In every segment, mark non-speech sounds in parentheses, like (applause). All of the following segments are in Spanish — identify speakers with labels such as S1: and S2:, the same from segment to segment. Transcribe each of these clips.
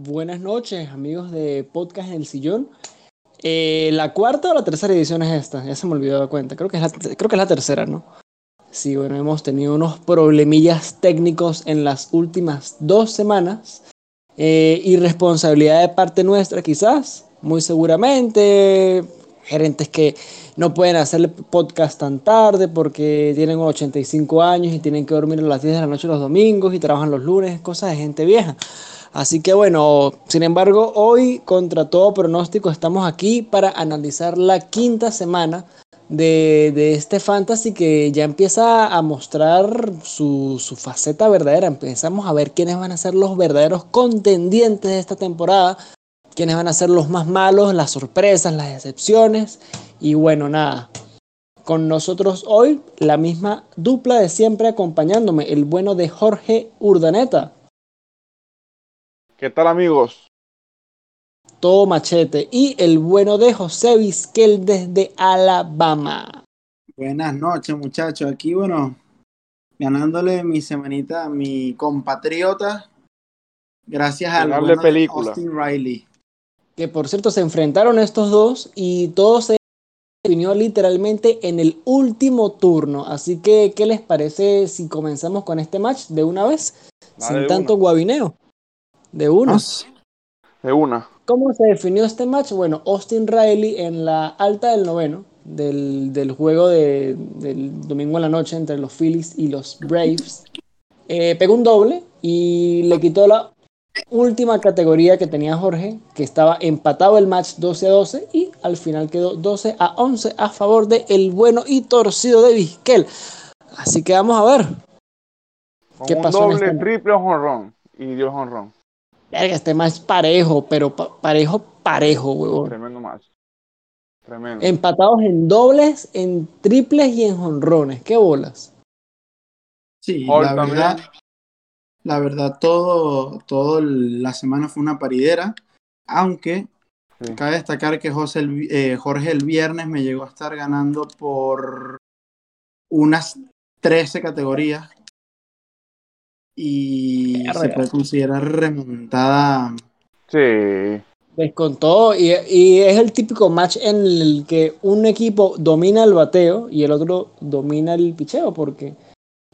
S1: Buenas noches, amigos de Podcast en el Sillón. Eh, ¿La cuarta o la tercera edición es esta? Ya se me olvidó de cuenta. Creo que, es la, creo que es la tercera, ¿no? Sí, bueno, hemos tenido unos problemillas técnicos en las últimas dos semanas. Eh, irresponsabilidad de parte nuestra, quizás, muy seguramente. Gerentes que no pueden hacer podcast tan tarde porque tienen 85 años y tienen que dormir a las 10 de la noche los domingos y trabajan los lunes, cosas de gente vieja. Así que bueno, sin embargo, hoy contra todo pronóstico estamos aquí para analizar la quinta semana de, de este fantasy que ya empieza a mostrar su, su, faceta verdadera. Empezamos a ver quiénes van a ser los verdaderos contendientes de esta temporada, quiénes van a ser los más malos, las sorpresas, las excepciones. Y bueno, nada. Con nosotros hoy la misma dupla de siempre acompañándome, el bueno de Jorge Urdaneta.
S2: ¿Qué tal amigos?
S1: Todo machete. Y el bueno de José Vizquel desde Alabama.
S3: Buenas noches muchachos. Aquí bueno, ganándole mi semanita a mi compatriota. Gracias al bueno
S2: película.
S3: Austin Riley.
S1: Que por cierto se enfrentaron estos dos y todo se definió literalmente en el último turno. Así que, ¿qué les parece si comenzamos con este match de una vez?
S2: Dale,
S1: sin tanto
S2: una.
S1: guabineo. De una.
S2: De una.
S1: ¿Cómo se definió este match? Bueno, Austin Riley en la alta del noveno del, del juego de, del domingo en la noche entre los Phillies y los Braves, eh, pegó un doble y le quitó la última categoría que tenía Jorge, que estaba empatado el match 12 a 12 y al final quedó 12 a 11 a favor de el bueno y torcido de Vizquel. Así que vamos a ver.
S2: Con
S1: ¿Qué
S2: un
S1: pasó en
S2: doble,
S1: este-
S2: triple o jonrón. Y dio jonrón.
S1: Verga, este match parejo, pero pa- parejo, parejo, huevón.
S2: Tremendo match. Tremendo.
S1: Empatados en dobles, en triples y en jonrones. ¿Qué bolas?
S3: Sí,
S2: Hall
S3: la
S2: también.
S3: verdad, la verdad, todo, todo la semana fue una paridera, aunque
S2: Sí.
S3: cabe destacar que José el eh, Jorge el viernes me llegó a estar ganando por unas 13 categorías y se puede considerar remontada.
S2: Sí.
S1: Descontó y, y es el típico match en el que un equipo domina el bateo y el otro domina el picheo, porque,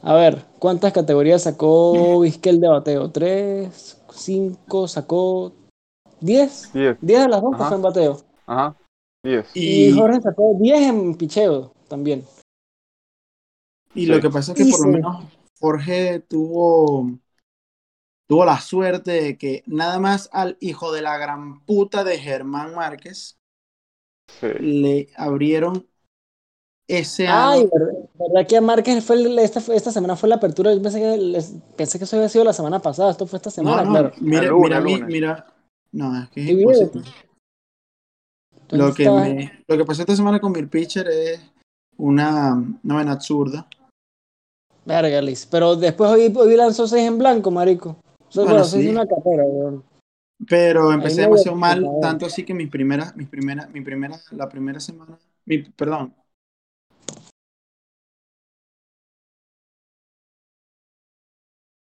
S1: a ver, ¿cuántas categorías sacó Vizquel de bateo? ¿Tres? ¿Cinco? ¿Sacó? ¿Diez?
S2: 10.
S1: Diez de las dos que fue en bateo.
S2: Ajá. 10.
S1: Y,
S3: Y,
S1: Jorge sacó diez en picheo también.
S3: y
S2: Sí.
S3: lo que pasa es que
S1: Y
S3: por lo
S1: sí.
S3: menos Jorge tuvo, tuvo la suerte de que nada más al hijo de la gran puta de Germán Márquez
S2: Sí.
S3: le abrieron ese
S1: Ay,
S3: ano.
S1: ¿verdad, verdad que a Márquez fue el- esta, esta semana fue la apertura? Yo pensé que, les- pensé que eso había sido la semana pasada, esto fue esta semana,
S3: No, no,
S1: claro.
S3: mira,
S2: lunes,
S3: mira, mira, no, es que es imposible. Lo que, me, lo que pasó esta semana con mi pitcher es una, una vaina absurda.
S1: Verga, Liz. Pero después hoy, hoy lanzó 6 en blanco, marico.
S3: Bueno,
S1: bueno, seis
S3: sí.
S1: de una carrera, weón.
S3: Pero empecé demasiado mal, tanto así que mis primeras, mis primeras, mi primera, la primera semana, mi, perdón.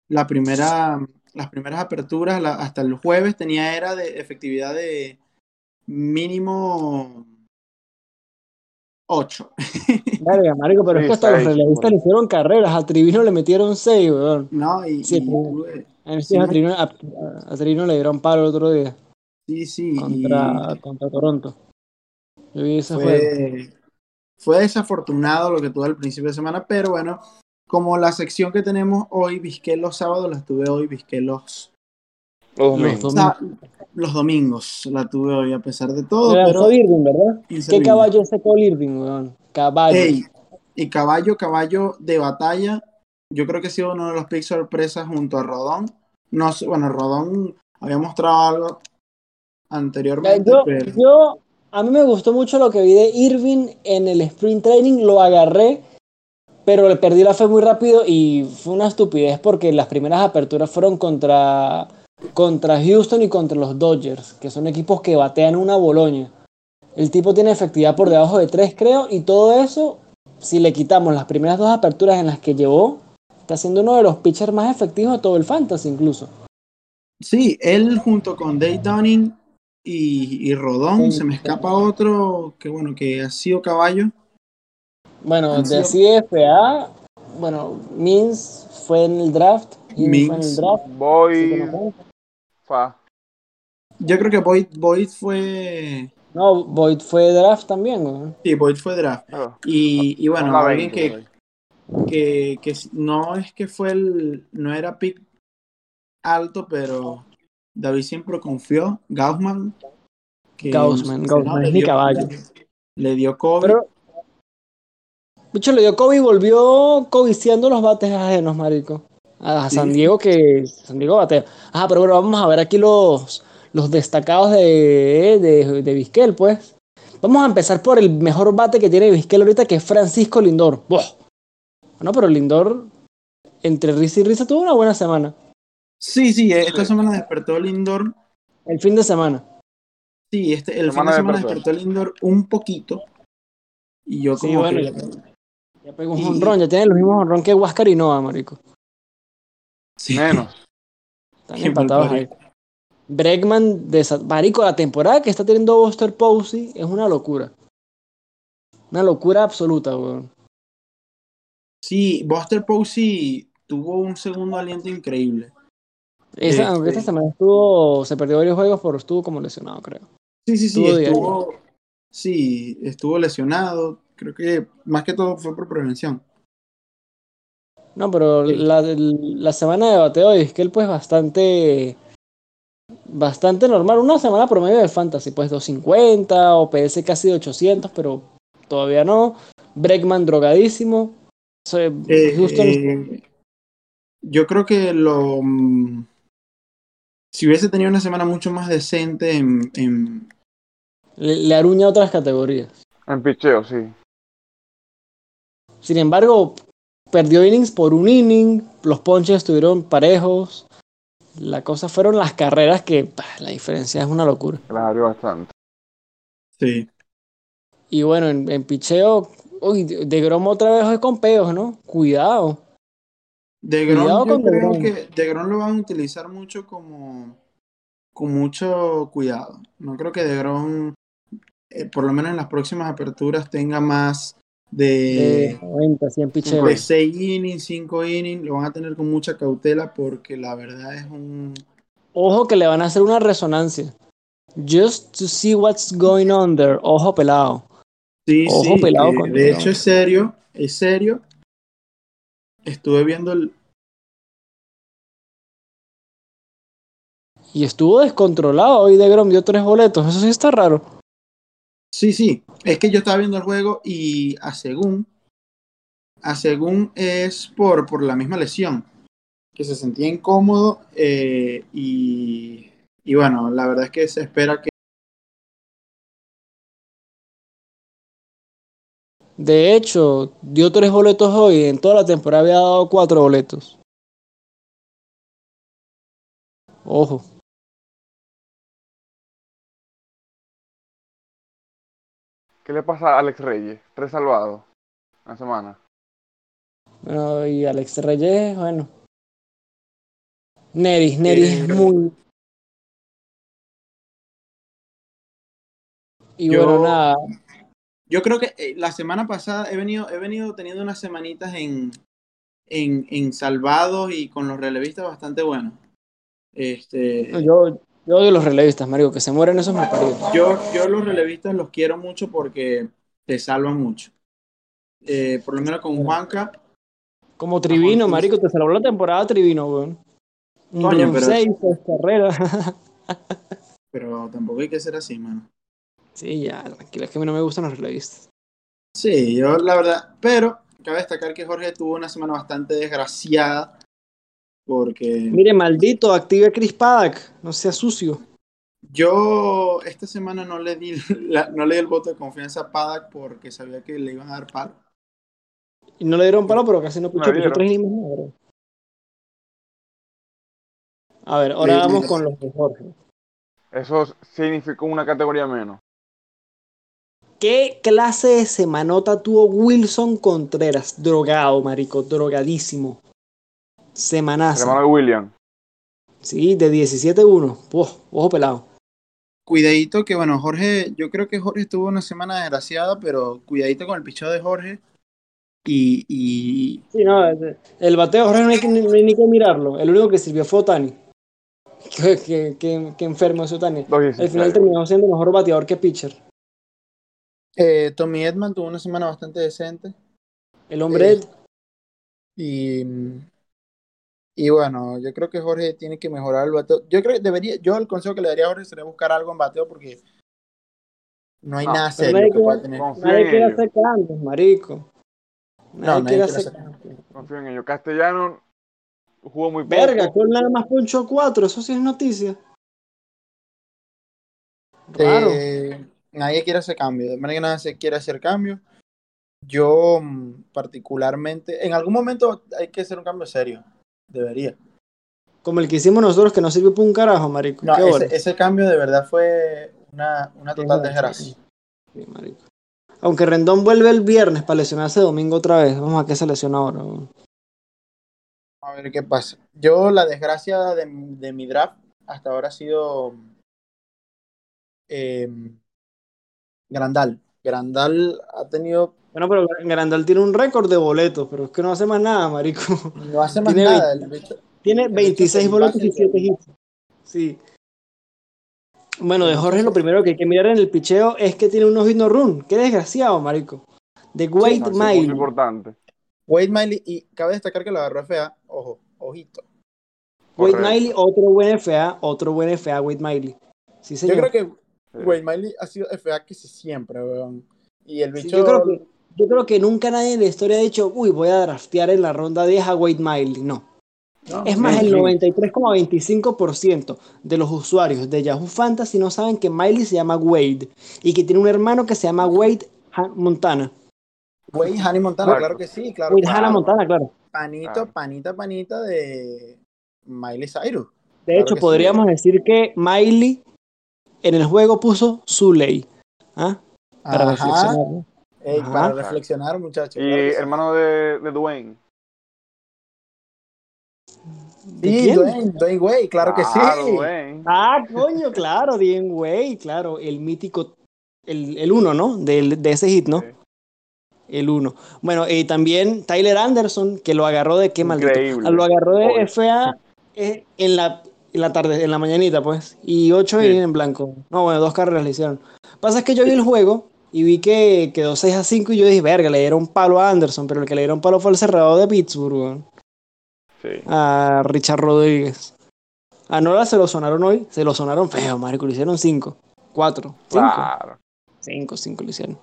S3: La primera, las primeras aperturas, la- hasta el jueves tenía era de efectividad de mínimo 8.
S1: Verga, marico, pero
S2: Sí,
S1: es que hasta los relevistas le hicieron carreras. A Trivino le metieron 6, weón.
S3: No, y,
S1: Sí,
S3: y
S1: A,
S3: Sí,
S1: a, Trivino, a, a- a Trivino le dieron palo el otro día
S3: sí, sí,
S1: contra,
S3: y
S1: contra Toronto. Yo vi ese juego.
S3: fue, fue desafortunado lo que tuve al principio de semana, pero bueno, como la sección que tenemos hoy, Vizqué los sábados, la tuve hoy, Vizqué los,
S2: Los
S1: Los
S2: domingos.
S3: o sea, los domingos, la tuve hoy a pesar de todo,
S1: Le lanzó
S3: pero
S1: Irving, ¿verdad? ¿Qué caballo sacó Irving, weón? Caballo.
S3: Ey, y caballo, caballo de batalla, yo creo que ha sido uno de los picks sorpresas junto a Rodón. No sé, bueno, Rodón había mostrado algo anteriormente,
S1: Yo,
S3: pero
S1: yo, a mí me gustó mucho lo que vi de Irving en el sprint training, lo agarré, pero le perdí la fe muy rápido y fue una estupidez porque las primeras aperturas fueron contra, contra Houston y contra los Dodgers, que son equipos que batean una boloña. El tipo tiene efectividad por debajo de 3, creo, y todo eso, si le quitamos las primeras dos aperturas en las que llevó, está siendo uno de los pitchers más efectivos de todo el fantasy incluso.
S3: Sí, él junto con Dave Dunning y, y Rodón,
S1: Sí,
S3: se me
S1: sí.
S3: escapa otro que bueno, que ha sido caballo.
S1: Bueno, de CFA, bueno, Mins fue en el draft. Mins fue en el draft. así
S2: Fa.
S3: Yo creo que Boyd, Boyd fue.
S1: No, Void fue draft también, güey.
S3: Sí, Boyd fue draft. Y, y bueno, alguien
S2: 20,
S3: que, que, que no es que fue el. No era pick alto, pero David siempre confió. Gaussman. que
S1: Gaussman,
S3: no,
S1: Gaussman es mi caballo.
S3: Le dio COVID.
S1: Pero. Mucho le dio Kobe y volvió codiciando los bates ajenos, marico. A. San Diego que. San Diego batea. Ajá, pero bueno, vamos a ver aquí los, los destacados de, de, de Vizquel, pues. Vamos a empezar por el mejor bate que tiene Vizquel ahorita, que es Francisco Lindor. ¡Buah! Bueno, pero Lindor, entre risa y risa, tuvo una buena semana.
S3: Sí, sí, esta
S2: Sí.
S3: semana despertó el indoor.
S1: El fin de semana.
S3: Sí, este, el
S2: Semana
S3: fin de semana
S2: despertó.
S3: indoor un poquito. Y yo
S1: Sí,
S3: como
S1: bueno,
S3: que.
S1: ya, ya pegó un
S3: Y-
S1: jonrón, ya tiene los mismos jonrón que Huáscar y Noah, marico.
S3: Sí.
S2: Menos.
S1: Están
S3: Qué
S1: empatados ahí. Bregman, de marico, la temporada que está teniendo Buster Posey es una locura. Una locura absoluta, weón.
S3: Sí, Buster Posey tuvo un segundo aliento increíble.
S1: Esa-
S3: Este-
S1: Aunque esta semana estuvo, se perdió varios juegos, pero estuvo como lesionado, creo.
S3: Sí, sí, sí,
S1: estuvo,
S3: sí, estuvo lesionado. Creo que más que todo fue por prevención.
S1: No, pero
S3: Sí.
S1: la, la semana de bateo de Vizquel, pues bastante. Bastante normal. Una semana promedio de fantasy, pues 250, OPS casi de 800, pero todavía no. Bregman drogadísimo. So,
S3: Eh,
S1: Houston
S3: eh, yo creo que lo. mm, Si hubiese tenido una semana mucho más decente en, en-
S1: le, le aruña otras categorías.
S2: En picheo, sí.
S1: Sin embargo, perdió innings por un inning, los ponches estuvieron parejos. La cosa fueron las carreras que bah, la diferencia es una locura.
S2: Abrió bastante.
S3: Sí.
S1: Y bueno, en, en picheo, uy, de Grom otra vez es con peos, ¿no? Cuidado.
S3: De
S1: Cuidado
S3: Grom, yo creo que De Grom lo van a utilizar mucho como con mucho cuidado. No creo que De Grom, eh, por lo menos en las próximas aperturas, tenga más
S1: De
S3: de,
S1: 90, 100 picheos.
S3: de 6 innings, 5 innings. Lo van a tener con mucha cautela porque la verdad es un...
S1: Ojo que le van a hacer una resonancia. Just to see what's going on there. Ojo pelado.
S3: Sí,
S1: Ojo
S3: sí,
S1: pelado
S3: eh,
S1: con
S3: de
S1: De
S3: hecho es serio, es serio. Estuve viendo el...
S1: Y estuvo descontrolado hoy de Grom, dio tres boletos. Eso sí está raro.
S3: Sí, sí, es que yo estaba viendo el juego y a según, a según es por, por la misma lesión, que se sentía incómodo eh, y, y bueno, la verdad es que se espera que
S1: De hecho, dio tres boletos hoy. En toda la temporada había dado cuatro boletos. Ojo.
S2: ¿Qué le pasa a Alex Reyes? Tres salvados. Una semana.
S1: Bueno, y Alex Reyes, bueno. Neris, Neris
S3: Eh,
S1: es muy. Y
S3: yo,
S1: bueno, nada.
S3: yo creo que eh, la semana pasada he venido, he venido teniendo unas semanitas en, en, en salvados y con los relevistas bastante buenos. Este,
S1: Yo, yo odio los relevistas, Mario, que se mueren esos malparidos.
S3: Yo, yo los relevistas los quiero mucho porque te salvan mucho. Eh, por lo menos con Juanca,
S1: Como Trivino,
S3: Ajá,
S1: marico, te salvó la temporada Trivino, weón.
S3: Coño, pero-
S1: seis, seis carreras. (laughs)
S3: pero tampoco hay que ser así, mano.
S1: sí, ya, tranquilo, es que a mí no me gustan los relevistas.
S3: Sí, yo la verdad, pero cabe destacar que Jorge tuvo una semana bastante desgraciada porque
S1: Mire, maldito, active a Chris Paddock, no sea sucio.
S3: yo esta semana no le di (laughs) la- no le di el voto de confianza a Paddock porque sabía que le iban a dar palo.
S1: Y no le dieron palo, pero casi no más, bro. A ver, ahora vamos con los de Jorge.
S2: Eso significó una categoría menos.
S1: ¿Qué clase de semanota tuvo Wilson Contreras? Drogado, marico, drogadísimo.
S2: El
S1: Semanaza.
S2: hermano de William.
S1: Sí, de 17-1. Uf, ojo pelado.
S3: Cuidadito que, bueno, Jorge, yo creo que Jorge tuvo una semana desgraciada, pero cuidadito con el picheo de Jorge. Y, y
S1: Sí, no, el- el bateo Jorge no hay, que, ni, no hay ni que mirarlo. El único que sirvió fue Otani. (laughs) Que, que, que- que enfermo es Otani. Al
S2: 2.16.
S1: final terminó siendo mejor bateador que pitcher.
S3: eh, Tommy Edman tuvo una semana bastante decente.
S1: El hombre
S3: Eh, Y, y bueno, yo creo que Jorge tiene que mejorar el bateo. Yo creo que debería, yo el consejo que le daría a Jorge sería buscar algo en bateo porque no hay
S2: No,
S3: nada serio
S1: nadie
S3: que pueda tener.
S1: Nadie quiere hacer cambios, marico. Nadie
S3: nadie
S1: quiere hacer cambios.
S2: Confío en ello. Castellano jugó muy poco.
S1: Verga, Cole nada más ponchó 4, eso sí es noticia. Raro.
S3: Eh, nadie quiere hacer cambio, de manera que nadie se quiere hacer cambio. Yo mm, particularmente, en algún momento hay que hacer un cambio serio, debería.
S1: Como el que hicimos nosotros que no sirvió para un carajo, marico.
S3: No, ese, ese cambio de verdad fue una, una total desgracia.
S1: Sí, marico. Aunque Rendón vuelve el viernes para lesionarse domingo otra vez. Vamos a qué se lesiona ahora.
S3: A ver qué pasa. Yo, la desgracia de, de mi draft hasta ahora ha sido eh, Grandal. Grandal ha tenido,
S1: Bueno, pero Grandal tiene un récord de boletos, pero es que no hace más nada, marico.
S3: no hace más
S1: Tiene
S3: nada. El bicho-
S1: Tiene
S3: El bicho
S1: 26
S3: se
S1: boletos y
S3: base
S1: 7
S3: en-
S1: hits. Sí. Bueno, de Jorge lo primero que hay que mirar en el picheo es que tiene unos hit no run. Qué desgraciado, marico. De Wade
S2: No,
S1: Miley.
S2: punto importante.
S3: Wade Miley, y cabe destacar que lo agarró FA, ojo, ojito.
S1: Wade
S2: Correcto.
S1: Miley, otro buen FA, otro buen FA, Wade Miley. Sí,
S3: Yo
S1: señor.
S3: creo que
S2: Sí.
S3: Wade Miley ha sido FA que siempre, weón. Y el
S1: Sí,
S3: bicho.
S1: yo, creo que, yo creo que nunca nadie en la historia ha dicho, uy, voy a draftear en la ronda 10 a Wade Miley. No.
S3: no,
S1: Es más, el
S2: sí.
S1: 93,25% de los usuarios de Yahoo Fantasy no saben que Miley se llama Wade y que tiene un hermano que se llama Wade Ha- Montana.
S3: Wade Hannah Montana, claro que sí, claro.
S1: Wade
S3: claro.
S1: Hannah Montana, claro.
S3: Panito,
S2: Claro.
S3: panita, panita de Miley Cyrus.
S1: De
S3: Claro
S1: hecho,
S3: sí.
S1: podríamos decir que Miley en el juego puso su ley. ¿ah? Para
S3: Ajá.
S1: reflexionar. ¿no?
S3: Ey, para reflexionar, muchachos.
S2: Y
S3: claro que sí.
S2: hermano de, de Dwayne.
S1: ¿De
S3: Sí? Dwayne, Dwayne Wade, claro que sí.
S2: Dwayne.
S1: Ah, coño, claro, Dean Way, claro, el mítico, el, el uno, ¿no? Del- de ese hit, ¿no?
S2: Sí.
S1: El uno. Bueno, y también Tyler Anderson, que lo agarró de qué maldito.
S2: Increíble.
S1: Lo agarró de. FA eh, en la, en la tarde, en la mañanita, pues. Y ocho
S2: Sí.
S1: en blanco. No, bueno, dos carreras le hicieron. Pasa es que yo vi el juego y vi que quedó 6 a 5 y yo dije, verga, le dieron palo a Anderson, pero el que le dieron palo fue el cerrado de Pittsburgh.
S2: Sí.
S1: a Richard Rodríguez. A Nora se lo sonaron hoy, se lo sonaron feo, marico, le hicieron 5, 4, 5.
S2: Claro.
S1: 5, 5 le hicieron.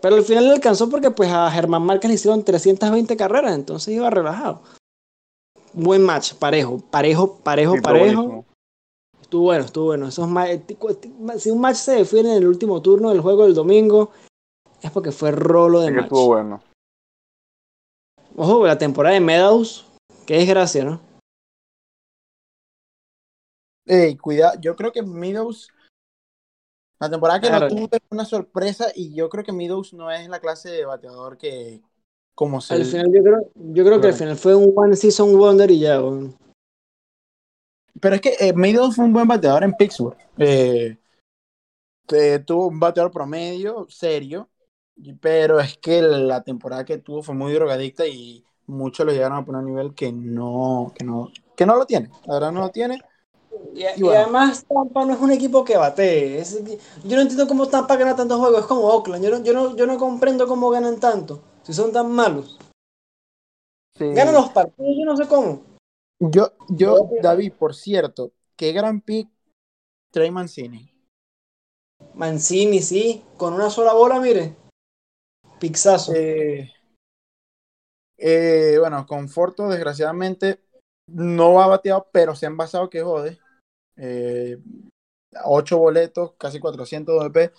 S1: Pero al final le alcanzó porque pues a Germán Márquez le hicieron 320 carreras, entonces iba relajado. Buen match, parejo, parejo, parejo,
S2: Sí,
S1: parejo. Estuvo bueno, estuvo bueno. Esos ma- si un match se define en el último turno del juego del domingo, es porque fue rolo de
S2: Sí que
S1: match.
S2: estuvo bueno.
S1: Ojo, la temporada de Meadows, qué desgracia, ¿no?
S3: Ey, cuidado, yo creo que Meadows, la temporada que
S1: Claro.
S3: no tuvo fue una sorpresa y yo creo que Meadows no es la clase de bateador que como se...
S1: Al final yo creo, yo creo que al
S3: Bueno.
S1: final fue un one season wonder y ya, weón.
S3: Pero es que eh, Meadows fue un buen bateador en Pittsburgh. Eh, eh, tuvo un bateador promedio, serio, y- pero es que la temporada que tuvo fue muy drogadicta y muchos lo llegaron a poner a un nivel que no, que no, que no lo tiene. La verdad no lo tiene.
S1: Y,
S3: Y
S1: y
S3: bueno.
S1: además Tampa no es un equipo que batee. es- yo no entiendo cómo Tampa gana tantos juegos. Es como Oakland. Yo no, yo no, yo no comprendo cómo ganan tanto. Si son tan malos. Ganan los partidos, yo no sé cómo.
S3: Yo, yo, David, por cierto, qué gran pick Trey Mancini.
S1: Mancini, sí. Con una sola bola, mire. Pixazo.
S3: Eh, eh, bueno, Conforto, desgraciadamente, no ha bateado, pero se han basado que jode. Eh, ocho boletos, casi 400 VP.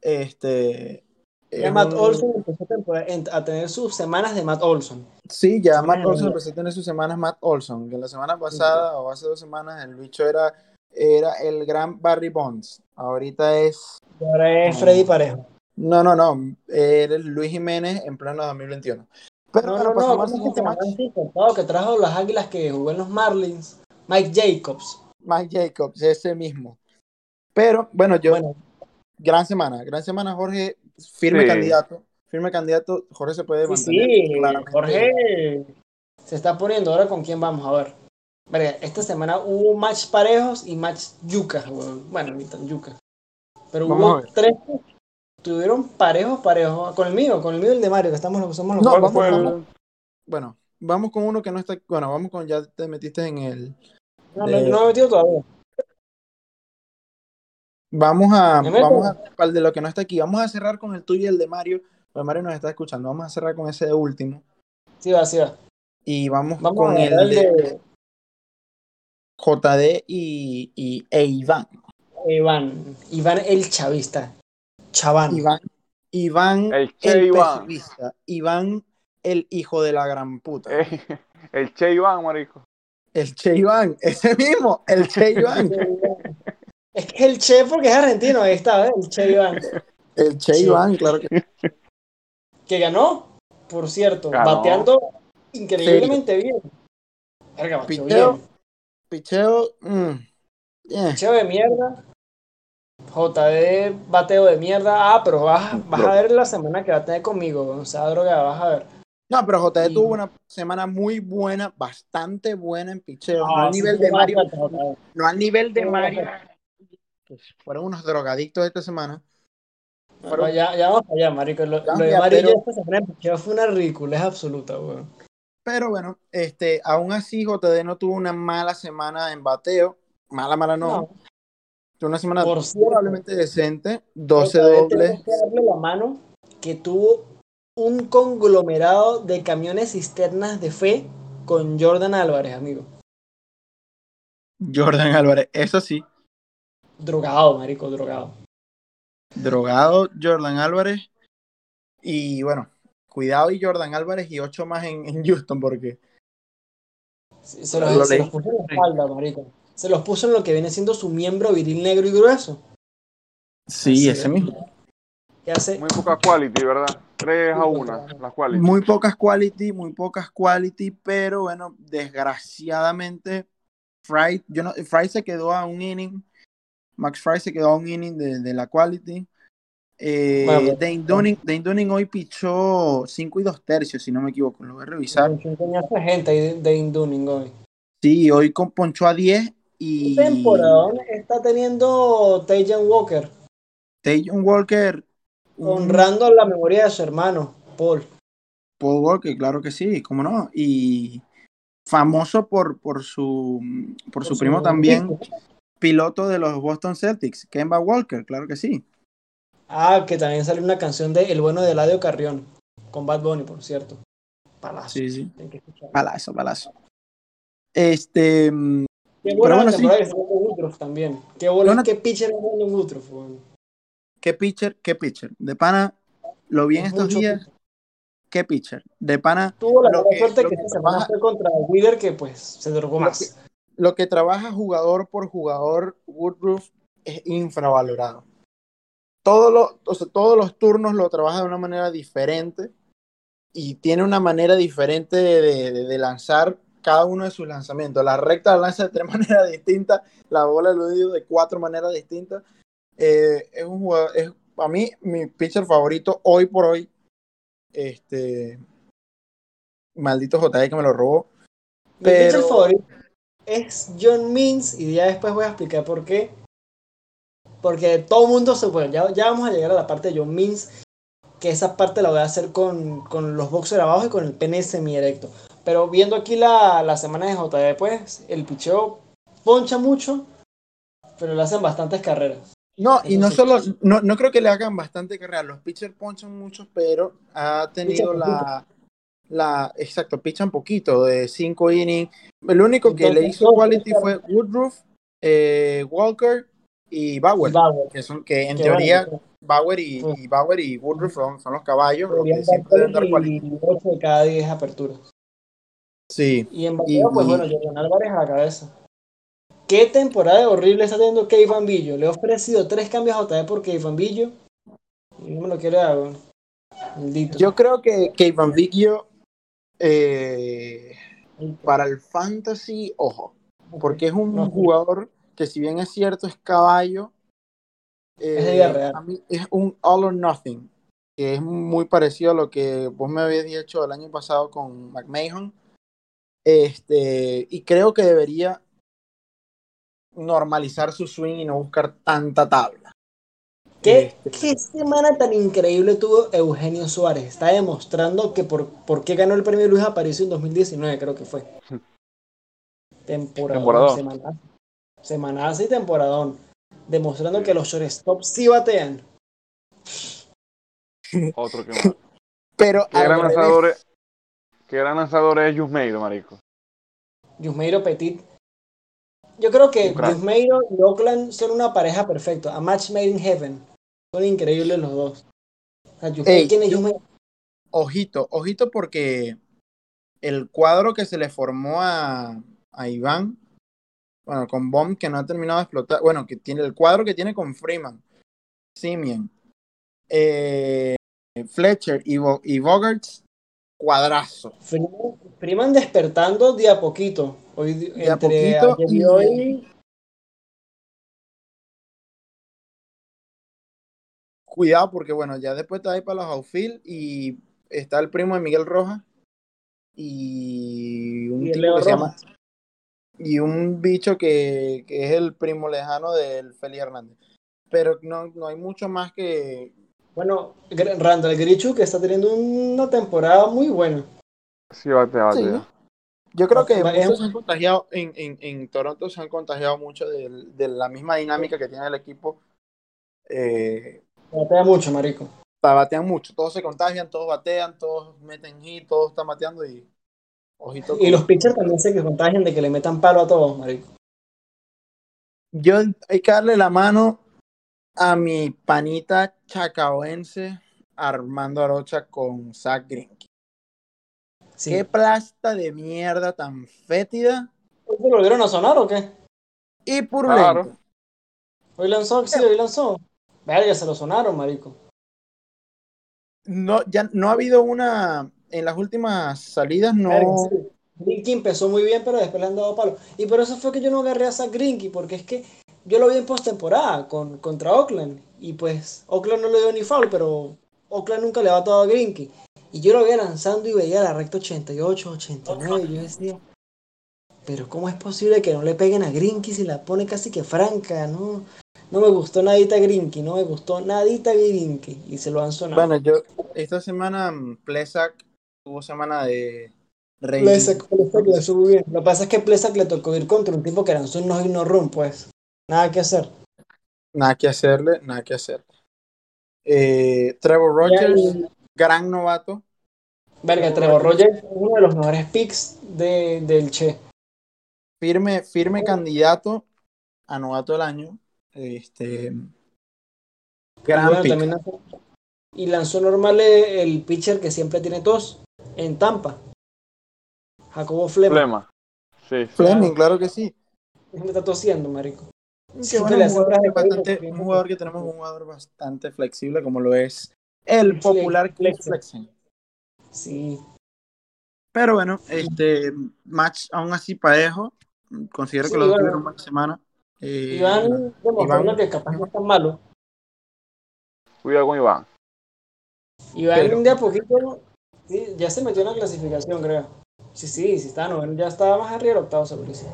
S3: Este.
S1: Ya
S3: es
S1: Matt
S3: un-
S1: Olson empezó a, temporada- en- a tener sus semanas de Matt Olson.
S3: Sí, ya Matt Olson empezó a tener sus semanas Matt Olson, que la semana pasada o hace dos semanas el bicho era, era el gran Barry Bonds. Ahorita es.
S1: Y ahora es
S3: No.
S1: Freddy Parejo.
S3: No, no, no. Eres Luis Jiménez en pleno 2021. Pero
S1: No,
S3: bueno,
S1: no, no.
S3: pasamos
S1: ¿cómo
S3: al
S1: es que
S3: siguiente
S1: se llama
S3: match.
S1: este contado que trajo las águilas que jugó en los Marlins? Mike Jacobs.
S3: Mike Jacobs, ese mismo. Pero bueno, yo,
S1: Bueno,
S3: gran semana, gran semana, Jorge, firme
S2: Sí.
S3: candidato, firme candidato, Jorge se puede mantener
S1: sí,
S3: claramente.
S1: Jorge se está poniendo ahora con quién vamos a ver. Verga, esta semana hubo match parejos y match yucas, weón. Bueno, ni tan yucas. Pero
S3: Vamos
S1: hubo tres que tuvieron parejos, parejos. Con el mío, con el mío y el de Mario, que estamos los somos los
S3: No,
S2: ¿Cuál
S1: cuatro.
S2: fue
S3: vamos,
S2: el-
S3: Bueno, vamos con uno que no está, bueno, vamos con, ya te metiste en el,
S1: No,
S3: de-
S1: no, no me he metido todavía.
S3: Vamos a, vamos a, para de lo que no está aquí, vamos a cerrar con el tuyo y el de Mario, pues Mario nos está escuchando, vamos a cerrar con ese de último,
S1: Sí va, sí va.
S3: y vamos,
S1: Vamos
S3: con el de
S1: de
S3: JD y, y e Iván.
S1: Iván. Iván el chavista. Chaván.
S3: Iván, Iván
S2: El Che Iván.
S3: pesimista. Iván, el hijo de la gran puta.
S2: Eh, el Che Iván, marico.
S3: El Che Iván, ese mismo, el Che Iván. (laughs)
S1: Es que el Che, porque es argentino, ahí está, ¿ves? El Che Iván.
S3: El Che
S1: Sí.
S3: Iván, claro que
S1: Que ganó, por cierto,
S2: Ganó.
S1: bateando increíblemente bien. Verga,
S3: Picheo.
S1: bien.
S3: Picheo. mm, eh,
S1: Picheo de mierda. JD bateo de mierda. Ah, pero vas, vas a ver la semana que va a tener conmigo. O sea, droga, vas a ver.
S3: No, pero JD
S1: Y-
S3: tuvo una semana muy buena, bastante buena en picheo. no
S1: Ah,
S3: al
S1: sí,
S3: nivel
S1: sí,
S3: de
S1: sí,
S3: Mario.
S1: sí, sí.
S3: No al nivel de
S1: Sí,
S3: Mario. Que Fueron unos drogadictos esta semana.
S1: No,
S3: Fueron-
S1: ya, ya vamos allá, marico. Lo, lo de Mario
S3: pero-
S1: ya esta semana fue una ridiculez absoluta, weón.
S3: Pero bueno, este, aún así JD no tuvo una mala semana en bateo. Mala, mala no.
S1: No,
S3: Tuvo una semana
S1: Por cierto.
S3: probablemente decente. 12
S1: JD
S3: dobles.
S1: que darle la mano que tuvo un conglomerado de camiones cisternas de fe con Jordan Álvarez, amigo.
S3: Jordan Álvarez, eso sí.
S1: Drogado, marico, drogado.
S3: Drogado Jordan Álvarez. Y bueno, cuidado y Jordan Álvarez y 8 más en, en Houston porque
S1: Se, se los,
S3: Lo
S1: se
S3: leí.
S1: los puso en la espalda, marico. Se los puso en lo que viene siendo su miembro viril negro y grueso.
S3: sí,
S1: Así
S3: ese
S1: es.
S3: mismo.
S1: Hace
S2: Muy poca quality, ¿verdad? 3 a
S1: Sí,
S2: 1,
S1: total.
S2: las quality.
S3: Muy pocas quality, muy pocas quality, pero bueno, desgraciadamente Fry, yo no, Fry se quedó a un inning, Max Fry se quedó a un inning de, de la quality. Eh,
S1: Bueno,
S3: Dane, Dunning, Dane Dunning hoy pichó 5 y 2 tercios, si no me equivoco, lo voy a revisar.
S1: gente de Indunning hoy.
S3: Sí, hoy con ponchó a 10 y
S1: ¿Qué temporada está teniendo Tajan Walker?
S3: Tajon Walker, un
S1: Honrando la memoria de su hermano, Paul.
S3: Paul Walker, claro que sí, cómo no, y famoso por, por su por su primo también, piloto de los Boston Celtics, Kemba Walker, claro que sí.
S1: Ah, que también salió una canción de El bueno de Eladio Carrión, con Bad Bunny, por cierto. Palazo.
S3: Sí, sí. Palazo, palazo. Este, mm,
S1: Qué
S3: Pero
S1: buena
S3: bueno, sí.
S1: Woodruff también. Qué bola,
S3: Una-
S1: qué pitcher es en Woodruff, weón.
S3: qué pitcher, qué pitcher. De pana, lo vi en
S1: Es
S3: estos días,
S1: pitcher.
S3: qué pitcher. De pana,
S1: Tuvo la
S3: lo que-
S1: suerte
S3: lo
S1: que
S3: que
S1: esta semana
S3: trabaja-
S1: fue contra Wheeler, que pues se drogó más.
S3: Lo que trabaja jugador por jugador, Woodruff es infravalorado. Todos los, o sea, todos los turnos lo trabaja de una manera diferente y tiene una manera diferente de, de- de lanzar cada uno de sus lanzamientos. La recta la lanza de tres (laughs) maneras distintas, la bola lo dio de cuatro maneras distintas. Eh, es un jugador, es a mí mi pitcher favorito hoy por hoy. Este maldito JD que me lo robó.
S1: Mi
S3: pero-
S1: pitcher favorito es John Means y ya después voy a explicar por qué. Porque todo el mundo se puede. Ya, ya vamos a llegar a la parte de John Means. Que esa parte la voy a hacer con, con los boxers abajo y con el pene semi-erecto. Pero viendo aquí la, la semana de JD, pues el picheo poncha mucho, pero le hacen bastantes carreras.
S3: No, y no solo, no, no creo que le hagan bastante carrera. Los pitchers ponchan muchos, pero ha tenido la, la, exacto, pichan poquito, de cinco innings. El único que le
S1: Entonces,
S3: hizo
S1: no,
S3: quality fue Woodruff, eh, Walker y Bauer,
S1: Bauer,
S3: que son que en
S1: que
S3: teoría
S1: bueno,
S3: Bauer y,
S1: Sí.
S3: y Bauer y Woodruff son, son los caballos, los que siempre deben dar quality.
S1: y 8 de cada 10 aperturas.
S3: Sí,
S1: Y en bateo, pues
S3: Y-
S1: bueno, Jordan Álvarez a la cabeza. ¿Qué temporada horrible está teniendo Kevin Villo? Le he ofrecido tres cambios a JD por Kevin Villo. Y no me lo quiere dar,
S3: yo creo que, Ivan Viggio, eh, para el fantasy, ojo, porque es un jugador que si bien es cierto es caballo, eh, a mí es un all or nothing, que es muy parecido a lo que vos me habías dicho el año pasado con McMahon. Este, y creo que debería normalizar su swing y no buscar tanta tabla.
S1: ¿Qué,
S3: Este-
S1: qué semana tan increíble tuvo Eugenio Suárez? Está demostrando que por, por qué ganó el premio Luis Aparicio en 2019, creo que fue. (laughs) Temporadón.
S2: Temporadón.
S1: Semanazo. Semanazo y temporadón. Demostrando que los shortstops sí batean.
S2: Otro que (laughs) más.
S3: Pero
S2: ¿Qué gran lanzador es, qué gran lanzador es Yusmeiro, marico?
S1: Yusmeiro Petit. Yo creo que. Yusmeiro y Oakland son una pareja perfecta. A match made in heaven. Son increíbles los dos.
S3: Ey,
S1: ¿Quién es
S3: yo-
S1: Yusmeiro?
S3: ojito, ojito porque el cuadro que se le formó a, a Iván, bueno, con Bomb que no ha terminado de explotar, bueno, que tiene el cuadro que tiene con Freeman, Simeon, eh, Fletcher y, Bo- y Bogarts, cuadrazo.
S1: Freeman, Freeman despertando de a poquito. Hoy,
S3: De a
S1: entre
S3: poquito
S1: ayer y
S3: y-
S1: hoy,
S3: Cuidado porque, bueno, ya después te vas para los outfield y está el primo de Miguel Rojas y un
S1: Y
S3: tipo que se llama y un bicho que, que es el primo lejano del Félix Hernández. Pero no, no hay mucho más que
S1: Bueno, Randall Grichuk que está teniendo una temporada muy buena.
S2: Sí, batea,
S3: Sí.
S2: batea.
S3: Yo creo que muchos se han contagiado en, en, en Toronto, se han contagiado mucho del- de, la misma dinámica que tiene el equipo. Eh,
S1: Batea mucho, marico.
S3: batean mucho, todos se contagian, todos batean, todos meten hit, todos están bateando y ojito.
S1: Y los pitchers también se que contagian de que le metan palo a todos, marico.
S3: Yo hay que darle la mano a mi panita chacaoense Armando Arocha con Zach Greinke.
S1: Sí.
S3: Qué plasta de mierda tan fétida
S1: ¿Hoy se lo volvieron a sonar o qué?
S3: y purulenta.
S2: Claro.
S1: Hoy lanzó, sí, hoy lanzó. Verga, se lo sonaron, marico.
S3: No, ya no ha habido una en las últimas salidas,
S1: Verga,
S3: no.
S1: sí. Greinke empezó muy bien, pero después le han dado palo. Y por eso fue que yo no agarré a Zach Greinke, porque es que yo lo vi en postemporada con, contra Oakland. Y pues Oakland no le dio ni foul, pero Oakland nunca le ha batado a Greinke. Y yo lo veía lanzando y veía la recta 88, 89. Y yo decía, pero ¿cómo es posible que no le peguen a Greinke si la pone casi que franca? No, no me gustó nadita Greinke, no me gustó nadita Greinke. Y se lo han sonado.
S3: Bueno, yo esta semana mm, Plesak tuvo semana de rey.
S1: Plesak, Plesak le muy bien. Lo que pasa es que Plesak le tocó ir contra un tipo que lanzó un no no run, pues. Nada que hacer.
S3: Nada que hacerle, nada que hacerle. Eh, Trevor Rogers,
S1: Y
S3: gran novato.
S1: verga, Trevor Rogers es uno de los mejores picks de, del Che.
S3: firme, firme candidato a novato del año. Este,
S1: Y,
S3: gran
S1: bueno,
S3: pick.
S1: también lanzó, y lanzó normal el pitcher que siempre tiene tos en Tampa. Jacobo Flema.
S2: Flema. Sí, sí.
S3: Fleming, claro que sí.
S1: Me está tosiendo, marico.
S3: Bueno, un, jugador que
S1: de
S3: bastante-
S1: juego,
S3: un jugador que tenemos un jugador bastante flexible como lo es el popular Chris
S1: Flexen. Sí.
S3: Pero bueno, este match aún así parejo. Considero
S1: Sí,
S3: que los
S1: bueno.
S3: tuvieron buena semana. Eh,
S1: Iván demostrando que capaz no es tan malo.
S2: Cuidado con Iván.
S1: Iván
S3: Pero-
S1: de a poquito sí, ya se metió en la clasificación, creo. Sí, sí, sí está noveno, ya estaba más arriba del octavo seguro. sí.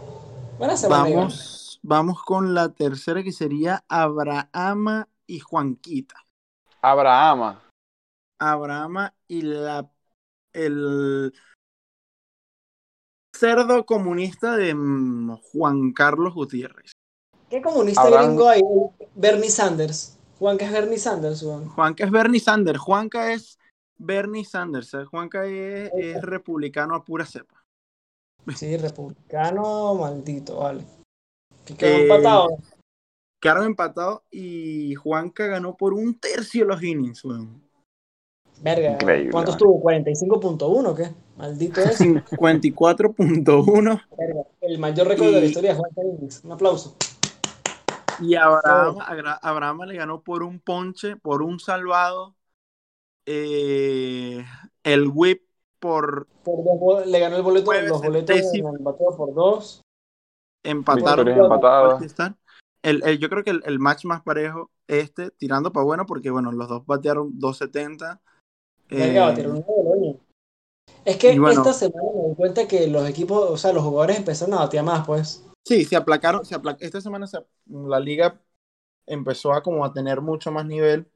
S1: Buena semana, Iván.
S3: vamos, vamos con la tercera que sería Abrahama y Juanquita.
S2: Abrahama.
S3: Abrahama y la el cerdo comunista de mm, Juan Carlos Gutiérrez.
S1: ¿Qué comunista
S2: Abraham-
S1: gringo hay? Bernie Sanders. Juan, que es Bernie Sanders, Juan.
S3: Juanca es Bernie Sanders. Juanca es Bernie Sanders. ¿eh? Juanca es, es republicano a pura cepa.
S1: Sí, republicano, maldito, vale. Que quedó
S3: Eh,
S1: empatado.
S3: Quedaron empatados y Juanca ganó por un tercio los innings. weón.
S1: Verga.
S2: increíble,
S1: ¿Cuánto
S2: vale.
S1: estuvo? ¿45.1 o qué? Maldito es. (laughs)
S3: 54.1
S1: Verga. El mayor récord de la historia de Juan Carlos. Un aplauso.
S3: Y Abraham, Abraham le ganó por un ponche, por un salvado. eh, el whip por
S1: Por le ganó el boleto,
S3: Nueve
S1: los boletos por dos.
S3: empataron.
S2: Empatadas.
S3: El, el- yo creo que el, el match más parejo, este, tirando para bueno, porque bueno, los dos batearon 270.
S1: Verga,
S3: eh,
S1: batieron un. Es que
S3: bueno.
S1: esta semana me di cuenta que los equipos, o sea, los jugadores empezaron a batear más, pues.
S3: Sí, se aplacaron, se apla- esta semana se- la liga empezó a como a tener mucho más nivel.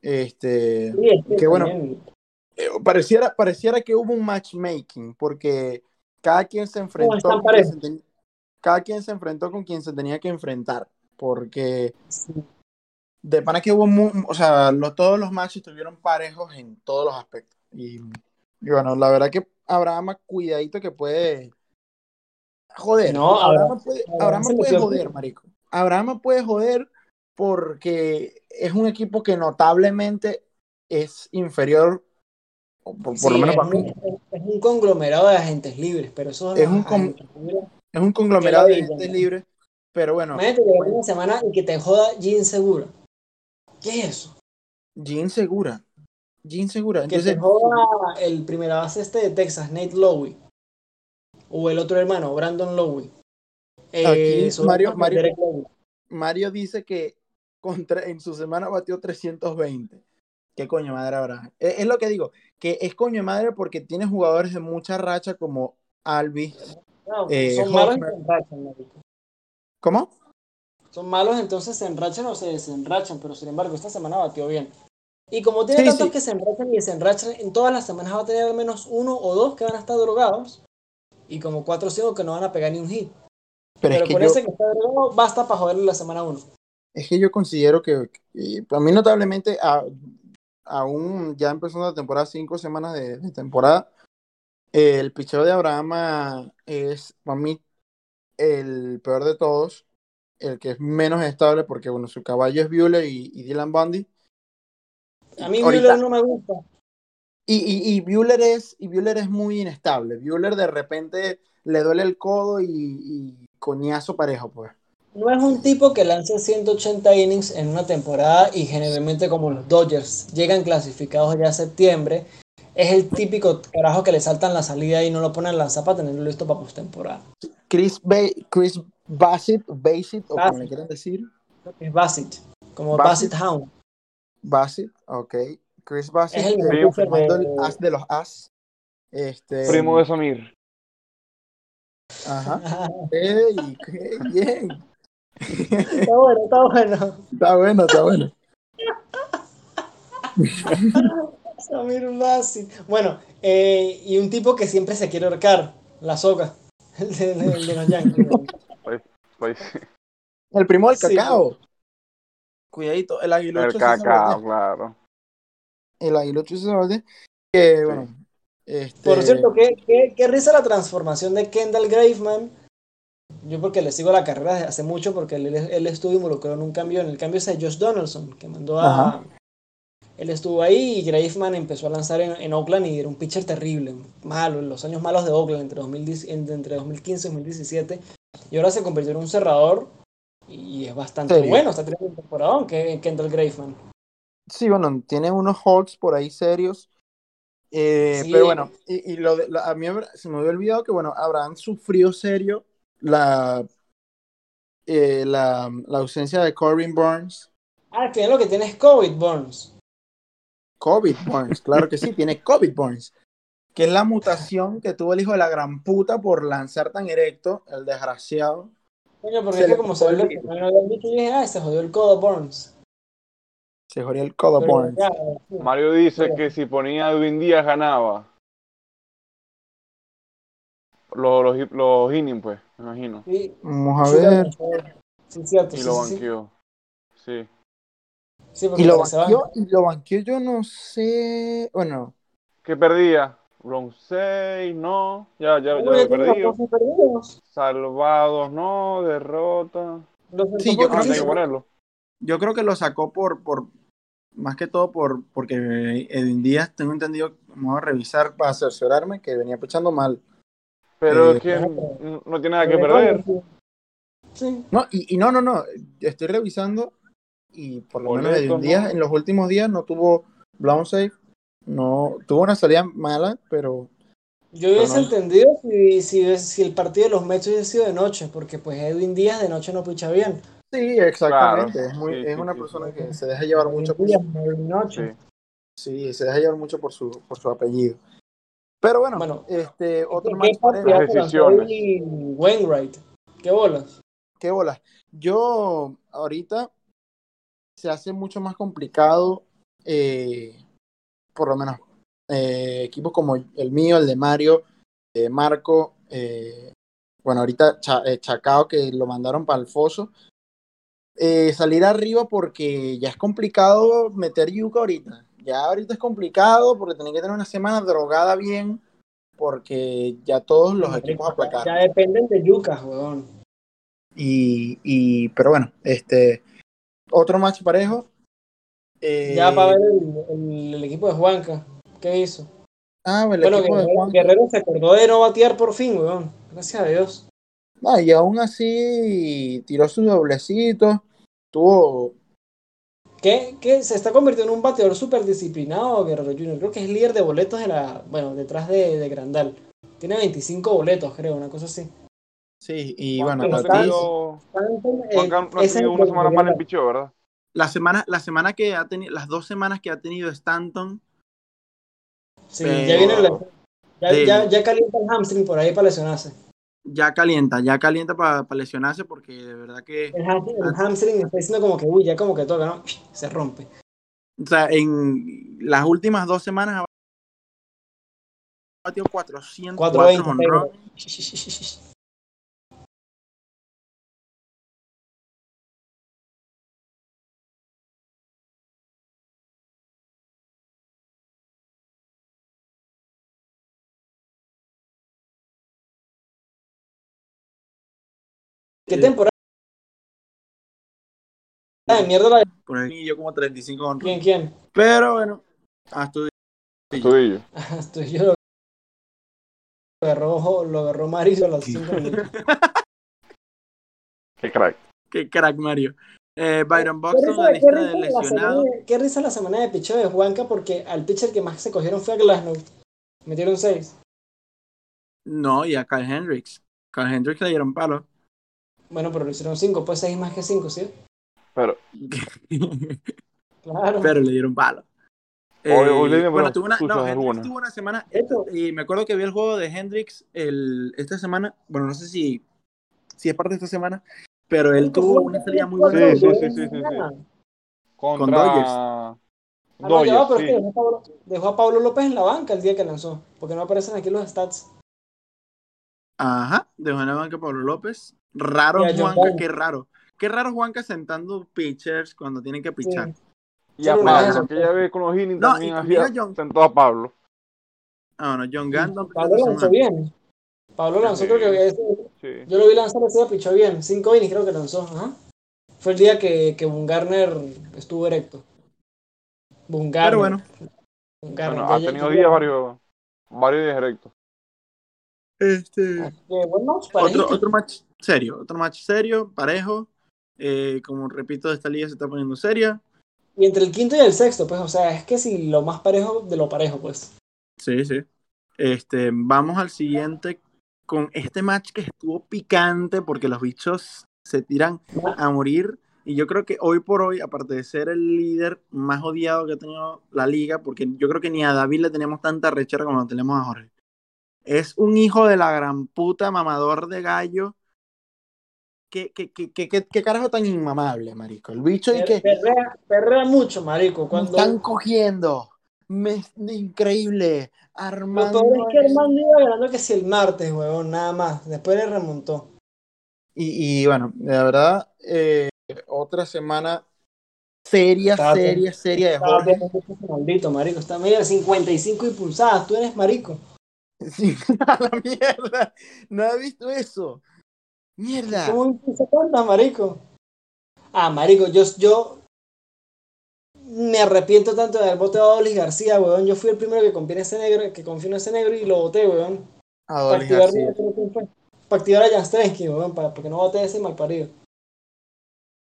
S3: Este,
S1: Sí, es que
S3: que bueno, eh, pareciera, pareciera que hubo un matchmaking, porque cada quien se enfrentó con se ten- cada quien se enfrentó con quien se tenía que enfrentar, porque
S1: sí.
S3: de pana que hubo, mu- o sea, los- todos los matches estuvieron parejos en todos los aspectos. Y, y bueno, la verdad que Abraham, cuidadito que puede joder.
S1: No,
S3: Abraham, puede,
S1: Abraham
S3: puede joder, marico. Abraham puede joder porque es un equipo que notablemente es inferior, por, por
S1: Sí,
S3: lo menos para
S1: un,
S3: mí,
S1: es un conglomerado de agentes libres, pero eso
S3: Es un con-
S1: agentes libres-
S3: es un conglomerado de
S1: Qué
S3: gente
S1: ladilla.
S3: libre. Pero bueno,
S1: Imagínate llegar una semana y que te joda Jean Segura. ¿Qué es eso?
S3: Jean Segura. Jean Segura.
S1: Que
S3: Entonces,
S1: te joda el primera base este de Texas, Nate Lowe. O el otro hermano, Brandon Lowe. Eh,
S3: Mario- Mario- dice que contra, en su semana batió 320. ¿Qué coño madre habrá? Es, es lo que digo, que es coño madre porque tiene jugadores de mucha racha como Alvis.
S1: No,
S3: Eh,
S1: son malos se marico.
S3: ¿Cómo?
S1: Son malos, entonces se enrachan o se desenrachan, pero sin embargo, esta semana batió bien. Y como tiene
S3: Sí,
S1: tantos
S3: sí.
S1: que se enrachan y desenrachan, en todas las semanas va a tener al menos uno o dos que van a estar drogados. Y como cuatro o cinco que no van a pegar ni un hit.
S3: Pero,
S1: Pero,
S3: es, que
S1: con
S3: yo,
S1: ese que está drogado, basta para joderle la semana uno.
S3: es que yo considero que, que para mí notablemente, a- aún ya empezando la temporada, cinco semanas de, de temporada, eh, el picheo de Abraham es para mí el peor de todos, el que es menos estable porque bueno, su caballo es Bueller y, y Dylan Bundy.
S1: A mí Müller no me gusta.
S3: Y, y, y Bueller es, y es muy inestable. Bueller de repente le duele el codo y, y coñazo parejo, pues.
S1: No es un tipo que lance 180 innings en una temporada y generalmente como los Dodgers llegan clasificados ya a septiembre, es el típico carajo que le saltan la salida y no lo ponen a lanzar para tenerlo listo para postemporada.
S3: Chris, ba Chris Bassett, Bassett, o como le quieran decir.
S1: Es Bassett, como
S3: Bassett.
S1: Bassett Hound.
S3: Bassett, ok. Chris Bassett,
S1: Es el
S3: eh,
S1: de-
S3: el as de los as. Este,
S2: Primo de Samir.
S3: Ajá. (laughs) Ey, qué bien.
S1: está bueno, está bueno.
S3: Está bueno, está bueno. (laughs)
S1: Samir Bassett. Bueno, eh, y un tipo que siempre se quiere ahorcar, la soga, el de, el de los Yankees.
S2: Pues,
S3: El primo del
S1: Sí.
S3: Cuidadito, el aguilucho.
S2: el cacao, claro.
S3: El aguilucho César Valdés, Que bueno. Este,
S1: Por cierto, ¿qué, qué, qué risa la transformación de Kendall Graveman. Yo porque le sigo la carrera desde hace mucho porque él, él estuvo involucrado en un cambio, en el cambio ese de Josh Donaldson, que mandó a...
S3: Ajá.
S1: Él estuvo ahí y Graveman empezó a lanzar en, en Oakland y era un pitcher terrible, malo, en los años malos de Oakland, entre, 2010 en- entre 2015 y 2017. Y ahora se convirtió en un cerrador y es bastante
S3: Serio.
S1: bueno, está teniendo un temporadón que Kendall Graveman.
S3: Sí, bueno, tiene unos holds por ahí serios. Eh,
S1: Sí.
S3: Pero bueno, y, y lo de- la- a mí se me había olvidado que, bueno, Abraham sufrió serio la, eh, la, la ausencia de Corbin Burns.
S1: Ah, final lo que tiene es COVID, Burns.
S3: COVID Burns, claro que sí, (laughs) tiene COVID Burns. Que es la mutación que tuvo el hijo de la gran puta por lanzar tan erecto, el desgraciado.
S1: Coño, porque
S3: Se
S1: es que como se lo habían dicho, yo dije, ah, se jodió el codo Burns.
S3: Se jodió el codo
S1: Pero
S3: Burns.
S1: ya, sí.
S2: Mario dice
S1: Pero-
S2: que si ponía a Edwin Díaz ganaba. Los, los, los innings, pues, me imagino.
S1: Sí,
S3: Vamos a
S1: sí,
S3: ver.
S1: Sí, cierto.
S2: Y
S1: sí,
S2: lo banqueó. Sí.
S1: Sí, porque
S3: Y lo banqueó, y lo banqueó yo no sé. Bueno,
S2: ¿Qué perdía? Round 6, no. Ya, ya, ya
S1: Uy,
S2: lo he
S1: tiene
S2: perdido.
S1: 14 perdidos.
S2: Salvados, no. Derrota.
S3: Sí, yo creo que
S2: hay que
S3: sí.
S2: ponerlo.
S3: yo creo que lo sacó por, por más que todo por porque Edwin Díaz, tengo entendido, vamos a revisar para cerciorarme que venía pechando mal.
S2: Pero
S3: Eh,
S2: es que
S1: no,
S2: tiene nada que perder.
S1: Sí.
S3: No, y, y no, no, no, estoy revisando y por lo menos Edwin Díaz
S2: ¿no?
S3: en los últimos días no tuvo blown safe, no tuvo una salida mala, pero
S1: Yo hubiese
S3: no-
S1: entendido si, si, si el partido de los Mets hubiese sido de noche, porque pues Edwin Díaz de noche no picha bien.
S3: Sí, exactamente.
S2: Claro.
S3: Es, muy,
S2: Sí,
S3: es
S2: sí,
S3: una
S2: sí,
S3: persona
S2: sí.
S3: que se deja llevar mucho por
S1: Díaz,
S3: su.
S2: Sí.
S3: sí, se deja llevar mucho por su, por su apellido. Pero bueno,
S1: Bueno,
S3: este otro
S1: ¿Qué
S3: match parejo.
S1: partidazo
S2: Las
S1: lanzó
S2: decisiones.
S1: ahí Wainwright? ¿Qué bolas?
S3: qué bola. Yo ahorita se hace mucho más complicado, eh, por lo menos eh, equipos como el mío, el de Mario, eh, Marco, eh, bueno, ahorita Cha- Chacao que lo mandaron para el foso. salir arriba porque ya es complicado meter yuca ahorita. Ya ahorita es complicado porque tienen que tener una semana drogada bien porque ya todos los equipos aplacaron.
S1: Ya dependen de Yucas, weón.
S3: Y, y, pero bueno, este otro match parejo. Eh,
S1: Ya para ver el, el- el equipo de Juanca. ¿Qué hizo?
S3: Ah, el
S1: bueno,
S3: equipo de
S1: Guerrero,
S3: Juan.
S1: Guerrero se acordó de no batear por fin, weón. Gracias a Dios.
S3: Ah, y aún así tiró sus doblecitos. Tuvo.
S1: ¿Qué, qué? se está convirtiendo en un bateador súper disciplinado, Guerrero Junior. Creo que es líder de boletos de la. Bueno, detrás de, de Grandal. Tiene 25 boletos, creo, una cosa así.
S3: Sí, y
S2: Juanca
S3: bueno,
S2: no
S1: eh,
S2: Juanca no tenido
S1: es
S2: una semana mala en picheo, ¿verdad?
S3: La semana, la semana que ha tenido, las dos semanas que ha tenido Stanton,
S1: Sí,
S3: pero-
S1: ya viene el. Ya, ya, ya calienta el hamstring por ahí para lesionarse.
S3: ya calienta, ya calienta para lesionarse porque de verdad que,
S1: El, el hamstring está diciendo como que, uy, ya como que toca, ¿no? Se rompe.
S3: o sea, en las últimas dos semanas ha batido 404
S1: 420. ¿Qué temporada de mierda la de
S3: Por ahí yo como 35 honrones.
S1: quién? ¿Quién?
S3: Pero bueno,
S2: Estudillo. (laughs)
S1: Estoy yo lo agarró, lo agarró Mario a los 5 (laughs) minutos.
S2: Qué crack.
S3: qué crack Mario. Eh, Byron
S1: ¿Qué
S3: Buxton, la
S1: qué
S3: lista
S1: risa
S3: de
S1: la semana
S3: lesionados.
S1: de- qué risa la semana de picheo de Juanca porque al pitcher que más se cogieron fue a Glasnow. Metieron 6.
S3: No, y a Kyle Hendricks. Kyle Hendricks le dieron palo.
S1: Bueno, pero lo hicieron 5, pues 6 más que 5, ¿sí?
S2: Pero,
S1: Claro.
S3: pero le dieron palo.
S2: Hoy- hoy le
S3: Eh, bueno, tuvo una, no, tuvo una semana.
S1: Esto-
S3: Y me acuerdo que vi el juego de Hendricks el, esta semana. Bueno, no sé si, si es parte de esta semana. Pero él tuvo una salida muy buena.
S2: Sí, sí, sí, sí, sí, contra
S3: Dodgers.
S1: Ah, no, ya va,
S2: Dodgers,
S1: pero es que
S2: sí.
S1: dejó a, Pablo, dejó a Pablo López en la banca el día que lanzó. Porque no aparecen aquí los stats.
S3: Ajá, dejó en la banca Pablo López. Raro Juanca, qué raro. Qué raro Juanca sentando pitchers cuando tienen que pichar.
S1: Sí.
S2: Y a Pablo, que ya ve con los innings
S3: No,
S2: también
S3: y también
S2: hacía
S3: a John.
S2: sentó a Pablo.
S3: Ah, bueno, John Gant no
S1: Pablo lanzó bien. Pablo lanzó,
S2: Sí.
S1: creo que ese-
S2: Sí.
S1: yo lo vi lanzar ese día, pichó bien. 5 innings creo que lanzó. Ajá. Fue el día que, que Bungarner estuvo erecto. Bungarner.
S3: Pero bueno,
S1: Bungarner.
S2: Bueno,
S1: Ya-
S2: ha tenido días varios, varios días directos.
S3: este.
S1: Match,
S3: Otro, otro match serio, otro match serio, parejo. Eh, como repito, esta liga se está poniendo seria.
S1: Y entre el quinto y el sexto, pues, o sea, es que si lo más parejo de lo parejo, pues.
S3: Sí, sí. Este, vamos al siguiente con este match que estuvo picante porque los bichos se tiran a morir. Y yo creo que hoy por hoy, aparte de ser el líder más odiado que ha tenido la liga, porque yo creo que ni a David le teníamos tanta rechera como lo tenemos a Jorge. Es un hijo de la gran puta mamador de gallo. ¿Qué, qué, qué, qué, carajo tan inmamable, marico? El bicho y que
S1: Perrea, perrea mucho, marico. Cuando...
S3: están cogiendo. Me, increíble.
S1: Lo
S3: Armando.
S1: peor es que Armando iba ganando que si el martes, huevón, nada más. Después le remontó.
S3: Y, y bueno, la verdad, eh, otra semana seria,
S1: Estaba
S3: seria, seria de Jorge.
S1: ese maldito, marico. Está medio de 55 impulsadas. Tú eres marico. (laughs)
S3: Sí, (laughs) a la mierda. No he visto eso. Mierda.
S1: ¿Cómo impulsa tantas, marico? Ah, marico, yo, yo me arrepiento tanto de haber votado a Olis García, weón. Yo fui el primero que confió en ese negro, que confió en ese negro y lo voté, weón. Para
S3: Adolis
S1: activar, para activar a Janstrensky, weón, para, porque no voté a ese malparido.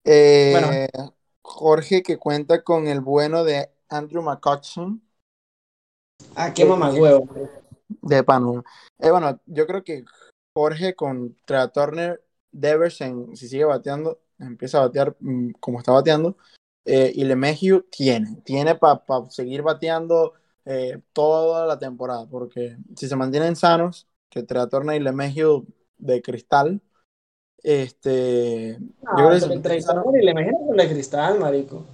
S3: Eh, Jorge que cuenta con el bueno de Andrew McCutcheon.
S1: Ah, qué
S3: Sí.
S1: mamagüevo.
S3: De pano. Eh, bueno, yo creo que Jorge contra Turner, Deversen, si sigue bateando, empieza a batear mm, como está bateando. eh, y LeMahieu tiene, tiene para seguir bateando eh, toda la temporada, porque si se mantienen sanos, que Turner y LeMahieu de cristal, este,
S1: No,
S3: yo creo que
S1: entre
S3: sanos.
S1: Y le imagino con el cristal, marico.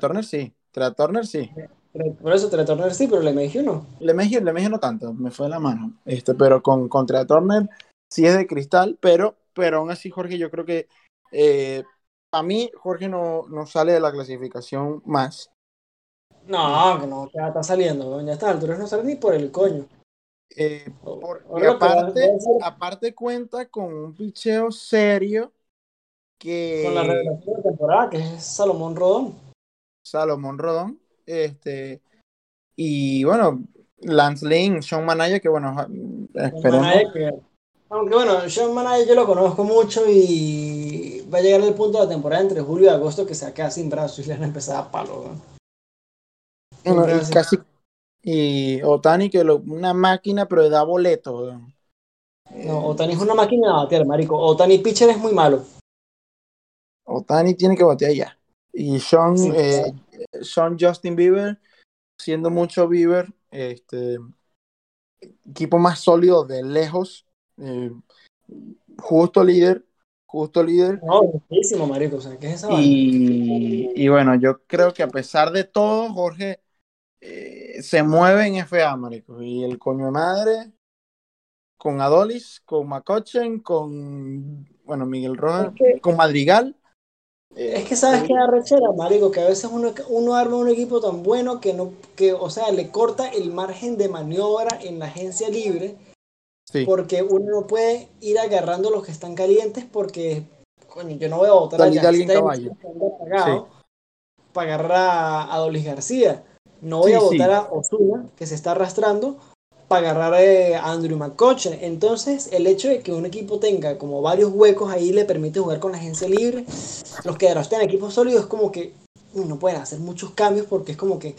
S3: Turner sí, Turner sí.
S1: Tre- Por eso Turner sí, pero le imagino no.
S3: LeMahieu, LeMahieu no tanto, me fue de la mano. Este, pero con contra Turner sí es de cristal, pero, pero aún así, Jorge, yo creo que eh, a mí, Jorge no, no sale de la clasificación más.
S1: No, que no, ya está saliendo. Ya a estas alturas no sale ni por el coño.
S3: Eh,
S1: va-
S3: aparte, aparte cuenta con un picheo serio que
S1: Con la revelación de temporada, que es Salomón Rodón.
S3: Salomón Rodón, este, y bueno, Lance Lynn, Sean Manaya, que bueno, esperemos.
S1: Aunque bueno, Sean Manaya yo lo conozco mucho y va a llegar el punto de la temporada entre julio y agosto que se va a quedar sin brazos y le van a empezar a palo.
S3: y casi y Otani que lo, una máquina pero da boletos weón.
S1: No, Otani es una máquina de batear, marico. Otani pitcher es muy malo.
S3: Otani tiene que batear ya y Sean
S1: Sí.
S3: eh, Sean Justin Bieber siendo mucho Bieber este equipo más sólido de lejos eh, justo líder justo líder
S1: No, muchísimo, marico. O sea, ¿qué es esa
S3: y, y bueno yo creo que a pesar de todo Jorge eh, se mueve en FA marico y el coño de madre con Adolis, con Macochen, con bueno, Miguel Rojas,
S1: Es que-
S3: con Madrigal.
S1: Es que sabes que arrechera, marico, que a veces uno, uno arma un equipo tan bueno que no, que, o sea, le corta el margen de maniobra en la agencia libre,
S3: Sí,
S1: porque uno no puede ir agarrando los que están calientes porque, coño, yo no voy a votar a
S3: alguien
S1: Jan
S3: caballo.
S1: Pagado, para agarrar a, a Dolis García. No voy
S3: Sí,
S1: a
S3: sí.
S1: votar a Osuna, que se está arrastrando, para agarrar eh, a Andrew McCutcheon. Entonces, el hecho de que un equipo tenga como varios huecos ahí le permite jugar con la agencia libre. Los que estén en equipos sólidos es como que no pueden hacer muchos cambios porque es como que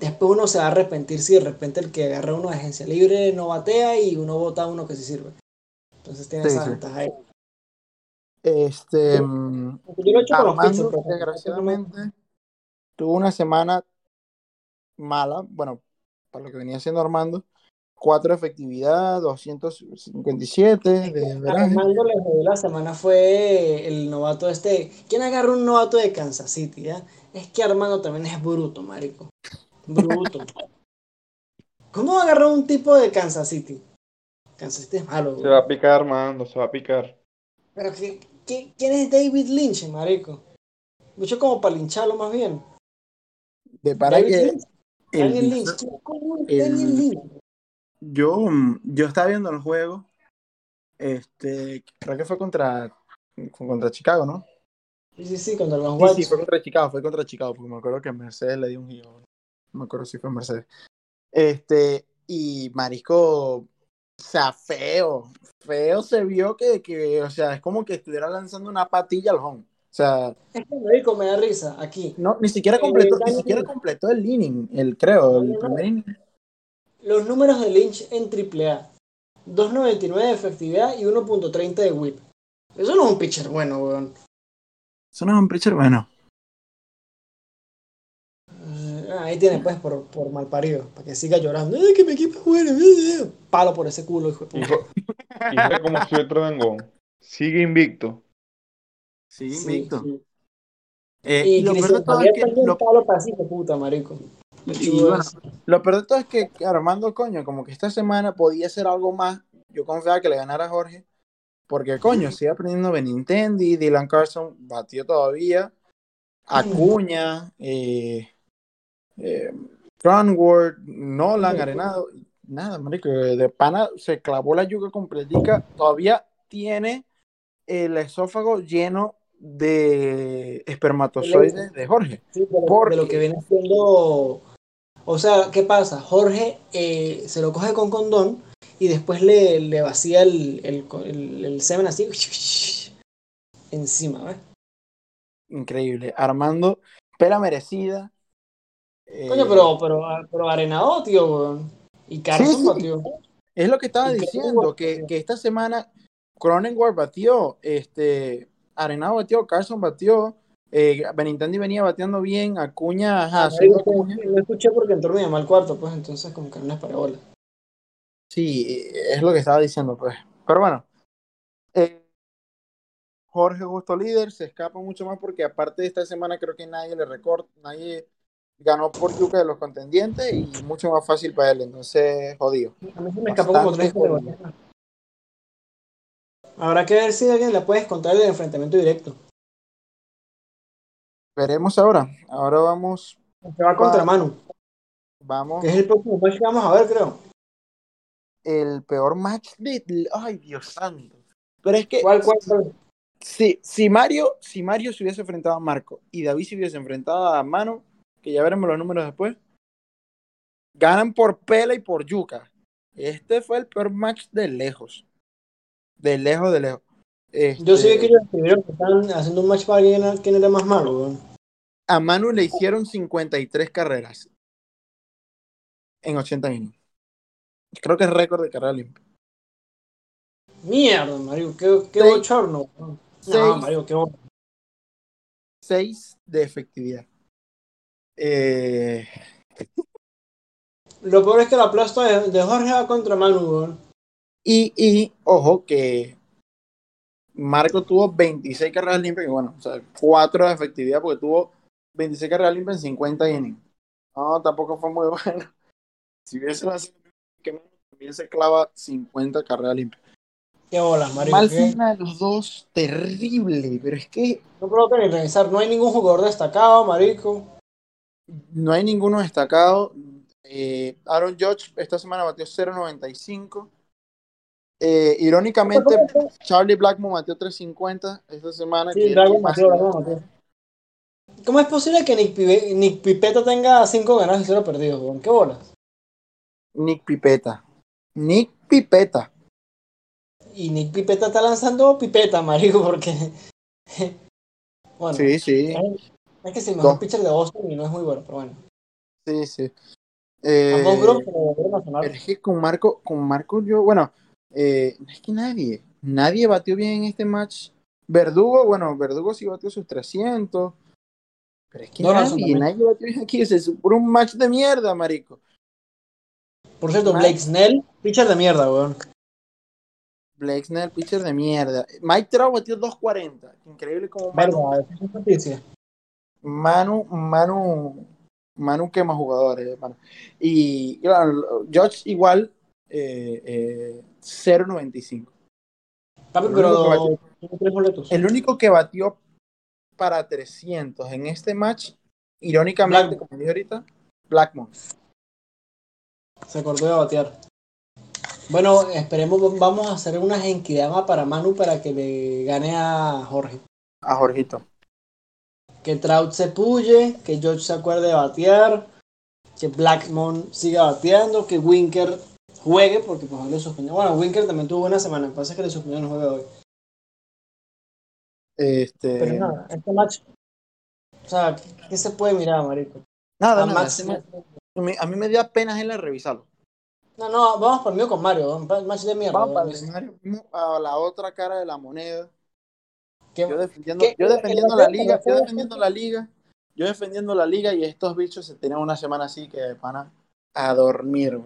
S1: después uno se va a arrepentir si de repente el que agarra uno de agencia libre no batea y uno vota a uno que sí sirve. Entonces tiene
S3: Sí,
S1: esa
S3: sí.
S1: ventaja ahí.
S3: este mm,
S1: Yo lo he hecho con los
S3: Armando,
S1: pero-
S3: desgraciadamente, tuvo una semana mala, bueno, para lo que venía haciendo Armando, 4 de efectividad, 257 de veraje.
S1: Armando le la semana fue el novato este. ¿Quién agarra un novato de Kansas City? ya? Es que Armando también es bruto, marico. Bruto. ¿Cómo agarró un tipo de Kansas City? Kansas City es malo,
S2: Se
S1: güey.
S2: va a picar Armando, se va a picar.
S1: Pero ¿qué- qué- ¿quién es David Lynch, marico? Mucho como para lincharlo más bien.
S3: De para
S1: David
S3: que
S1: Lynch.
S3: el
S1: Daniel
S3: bicho-
S1: Lynch. ¿Quién coño es
S3: el-
S1: Daniel Lynch?
S3: yo, yo estaba viendo el juego, este, creo que fue contra, fue contra Chicago, ¿no?
S1: Sí, sí, sí, contra los
S3: Sí, sí, fue contra Chicago, fue contra Chicago, porque me acuerdo que Mercedes le dio un giro. No me acuerdo si fue Mercedes. Este, y Marisco, o sea, feo, feo se vio que, que, o sea, es como que estuviera lanzando una patilla al home. O sea,
S1: Es que marico me da risa aquí.
S3: no, ni siquiera
S1: Eh,
S3: completó, ni siquiera completó el inning, el creo, el
S1: no.
S3: primer inning.
S1: Los números de Lynch en AAA. 2.99 de efectividad y 1.30 de whip. Eso no es un pitcher bueno, weón.
S3: Eso no es un pitcher bueno.
S1: Eh, Ahí tiene pues por, por mal parido. Para que siga llorando. ¡Ay, que mi equipo es bueno! eh, eh". Palo por ese culo, hijo de puta.
S2: Hijo, hijo de como si otro dangón. Sigue invicto.
S3: Sí,
S1: Sí,
S3: invicto.
S1: sí.
S3: Eh,
S1: Y
S3: y lo peor de todo es que lo,
S1: palo para hijo de puta, marico.
S3: y bueno, lo peor de todo es que Armando, coño, como que esta semana podía ser algo más. Yo confiaba que le ganara a Jorge. Porque, coño, sigue aprendiendo Benintendi, Dylan Carson batió todavía. Acuña, eh, eh, Cronward, Nolan, Arenado. Nada, marico, de pana se clavó la yuca completica. Todavía tiene el esófago lleno de espermatozoides de Jorge.
S1: Sí, de, lo,
S3: Porque-
S1: de lo que viene siendo. O sea, ¿qué pasa? Jorge eh, se lo coge con condón y después le, le vacía el, el, el- el semen así encima, ¿ves?
S3: Increíble. Armando, pela merecida. Eh,
S1: Coño, pero, pero, pero arenado, tío, weón. Y Carson
S3: sí.
S1: batió.
S3: Es lo que estaba
S1: Y
S3: diciendo, que, que esta semana Cronenworth batió, este, Arenado batió, Carson batió, eh, Benintendi venía bateando bien, Acuña, ajá, Acuña.
S1: No escuché porque entró mi mamá al cuarto, pues entonces como que no les paré bola.
S3: Sí, es lo que estaba diciendo, pues. Pero bueno, eh, Jorge justo líder, se escapa mucho más porque aparte de esta semana creo que nadie le recorta, nadie ganó por yuca de los contendientes y mucho más fácil para él, entonces jodido.
S1: A mí se me escapó como
S3: Bastante
S1: tres. Habrá que ver si alguien le puedes contar el enfrentamiento directo.
S3: Veremos ahora, ahora vamos,
S1: Que va contra Manu,
S3: vamos,
S1: que es el próximo match que vamos a ver, creo.
S3: el peor match de, ay Dios santo. Pero es que
S1: ¿Cuál, cuál, cuál?
S3: si, si Mario, si Mario se hubiese enfrentado a Marco y David se hubiese enfrentado a Mano, que ya veremos los números después, ganan por pela y por yuca. Este fue el peor match de lejos. De lejos, de lejos.
S1: Yo sí vi que
S3: Este,
S1: ellos escribieron que están haciendo un match para quién era, quién era más malo.
S3: A Manu le hicieron 53 carreras en 80 innings. Creo que es récord de carrera limpia.
S1: Mierda, Mario, qué, qué bochorno. No,
S3: Seis.
S1: Mario, qué bochorno.
S3: 6 de efectividad. Eh,
S1: Lo peor es que la aplasta de, de Jorge va contra Manu,
S3: y, y, ojo, que Marco tuvo 26 carreras limpias, y bueno, o sea, 4 de efectividad porque tuvo 26 carreras limpias en 50 innings. No, tampoco fue muy (laughs) bueno. Si hubiese lanzado que también se clava 50 carreras limpias.
S1: Qué bolas, Mario.
S3: Mal final de los dos, terrible, pero es que
S1: No provoca ni revisar. No hay ningún jugador destacado, marico.
S3: No hay ninguno destacado. Eh, Aaron Judge esta semana batió 0.95. Eh, irónicamente, Charlie Blackmon batió 3.50 esta semana.
S1: Sí,
S3: que es
S1: Dragon
S3: el más
S1: Mateo, Dragon Mateo. ¿Cómo es posible que Nick, Pibe- Nick Pipeta tenga 5 ganados y 0 perdidos? ¿Qué bolas?
S3: Nick Pipeta. Nick Pipeta.
S1: Y Nick Pipeta está lanzando pipeta, marico, porque. (laughs) bueno,
S3: Sí, sí,
S1: es, que es el mejor pitcher de Boston y no es muy bueno, pero bueno.
S3: sí, sí. Eh,
S1: dos Gros se lo volvieron a sonar.
S3: pero es que con Marco, con Marco yo, bueno, eh, es que nadie, nadie batió bien en este match. Verdugo, bueno, Verdugo sí batió sus 300. Pero es que nadie, nadie batió bien aquí. Es por un match de mierda, marico.
S1: Por cierto,
S3: Mal.
S1: Blake Snell, pitcher de mierda, weón.
S3: Blake Snell, pitcher de mierda. Mike Trout batió 240. Increíble como
S1: esa es noticia.
S3: Manu, Manu, Manu quema jugadores. Y claro, George igual, eh, eh, 0.95.
S1: Papi,
S3: El
S1: pero.
S3: El único que batió para 300 en este match, irónicamente,
S1: Blackmon.
S3: como dije ahorita, Blackmon.
S1: Se acordó de batear. Bueno, esperemos, vamos a hacer una genkidama para Manu para que le gane a Jorge.
S3: A Jorgito.
S1: Que Trout se puye, que George se acuerde de batear, que Blackmon siga bateando, que Winker juegue, porque pues hoy le suspendió. Bueno, Winker también tuvo una semana, me parece que le suspendió el juego de hoy.
S3: Este,
S1: Pero nada, este match. O sea, ¿qué se puede mirar, marico?
S3: nada,
S1: A
S3: nada, a mí- me dio pena en la revisarlo.
S1: No, no, vamos por mí con Mario, un match de mierda.
S3: Vamos para Mario, a la otra cara de la moneda.
S1: ¿Qué-
S3: Yo defendiendo,
S1: ¿Qué?
S3: yo defendiendo la liga, yo defendiendo la liga, yo defendiendo la liga y estos bichos se tenían una semana así que de pana a dormir.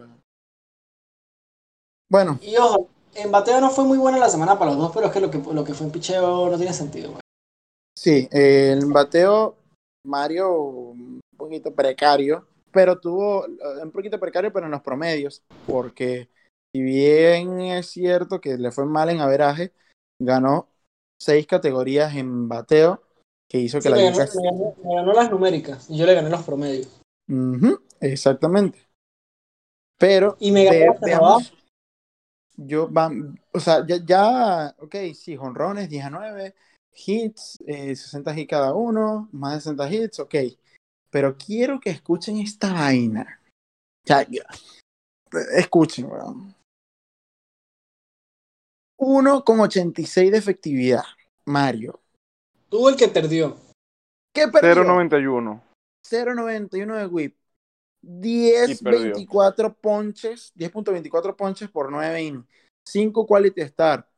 S3: Bueno,
S1: Y ojo, en bateo no fue muy buena la semana para los dos, pero es que lo que, lo que fue en picheo no tiene sentido, güey.
S3: sí, el bateo Mario un poquito precario, pero tuvo un poquito precario, pero en los promedios, porque si bien es cierto que le fue mal en averaje, ganó seis categorías en bateo, que hizo que
S1: Sí,
S3: la
S1: ganó, me ganó- me ganó las numéricas y yo le gané los promedios.
S3: Ujú, exactamente. Pero
S1: Y me ganó cerrada.
S3: veamos, yo van, o sea, ya, ya, ok, sí, jonrones 19, hits, eh, 60 hits cada uno, más de 60 hits, ok. Pero quiero que escuchen esta vaina. Ya, escuchen, weón. 1,86 de efectividad, Mario.
S1: Tuvo el que perdió.
S3: ¿Qué perdió?
S2: 0.91.
S3: 0.91 de whip. 10,
S2: perdió.
S3: 24 ponches, 10.24 ponches por 9 innings. 5 quality star.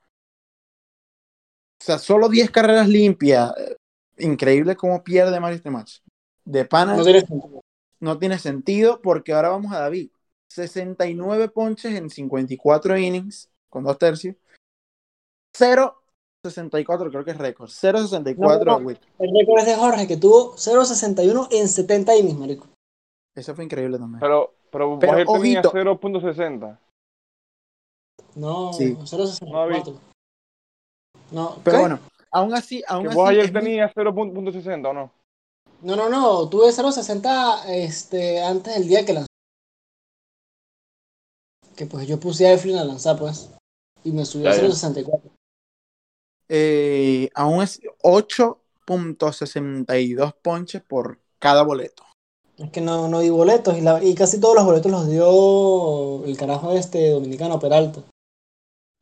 S3: O sea, solo 10 carreras limpias. Increíble cómo pierde Mario este match. De pana
S1: No tiene sentido.
S3: no tiene sentido porque ahora vamos a David. 69 ponches en 54 innings con dos tercios. 0.64 creo que es récord. 0.64
S1: No, no. El récord es de Jorge, que tuvo 0.61 en 70 innings, marico.
S3: Eso fue increíble también.
S2: Pero, pero,
S3: Pero,
S2: tenía
S3: ojito.
S2: 0.60.
S1: No,
S3: Sí.
S1: 0.64. No,
S3: Pero
S1: ¿qué?
S3: bueno, aún así, aún
S2: Que
S3: así
S2: vos ayer
S3: muy-
S2: tenías 0.60 o no.
S1: No, no, no, tuve 0.60 este, antes del día que lanzó. Que pues yo puse a Eflin a lanzar, pues. Y me subió a
S2: Ya, ya.
S1: 0.64.
S3: eh, aún es 8.62 ponches por cada boleto.
S1: Es que no, no di boletos y, la- y casi todos los boletos los dio el carajo este dominicano Peralta.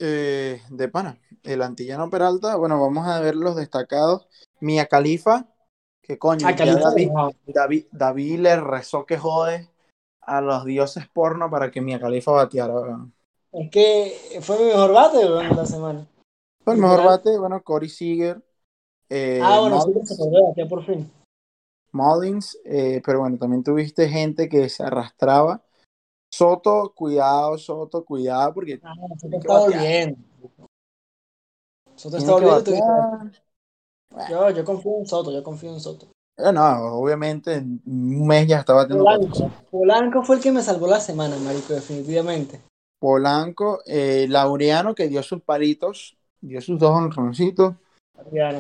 S3: Eh, de pana, el antillano Peralta, bueno, vamos a ver los destacados. Mia Califa, que coño,
S1: Ah, Califa,
S3: David. David, David le rezó que jode a los dioses porno para que Mia Califa bateara.
S1: Es que fue mi mejor bate de la semana.
S3: Fue el mejor bate, bueno, Corey Seager, eh,
S1: ah, bueno, sí,
S3: Mullins,
S1: se a batear por fin.
S3: Mullins, eh, pero bueno, también tuviste gente que se arrastraba. Soto, cuidado, Soto, cuidado, porque
S1: Ah, Soto está volviendo. Soto está volviendo. Yo, yo confío en Soto, yo confío en Soto.
S3: Eh, no, obviamente en un mes ya está batiendo
S1: Polanco,
S3: 400.
S1: Polanco fue el que me salvó la semana, marico, definitivamente.
S3: Polanco, eh, Laureano que dio sus palitos, dio sus dos honroncitos.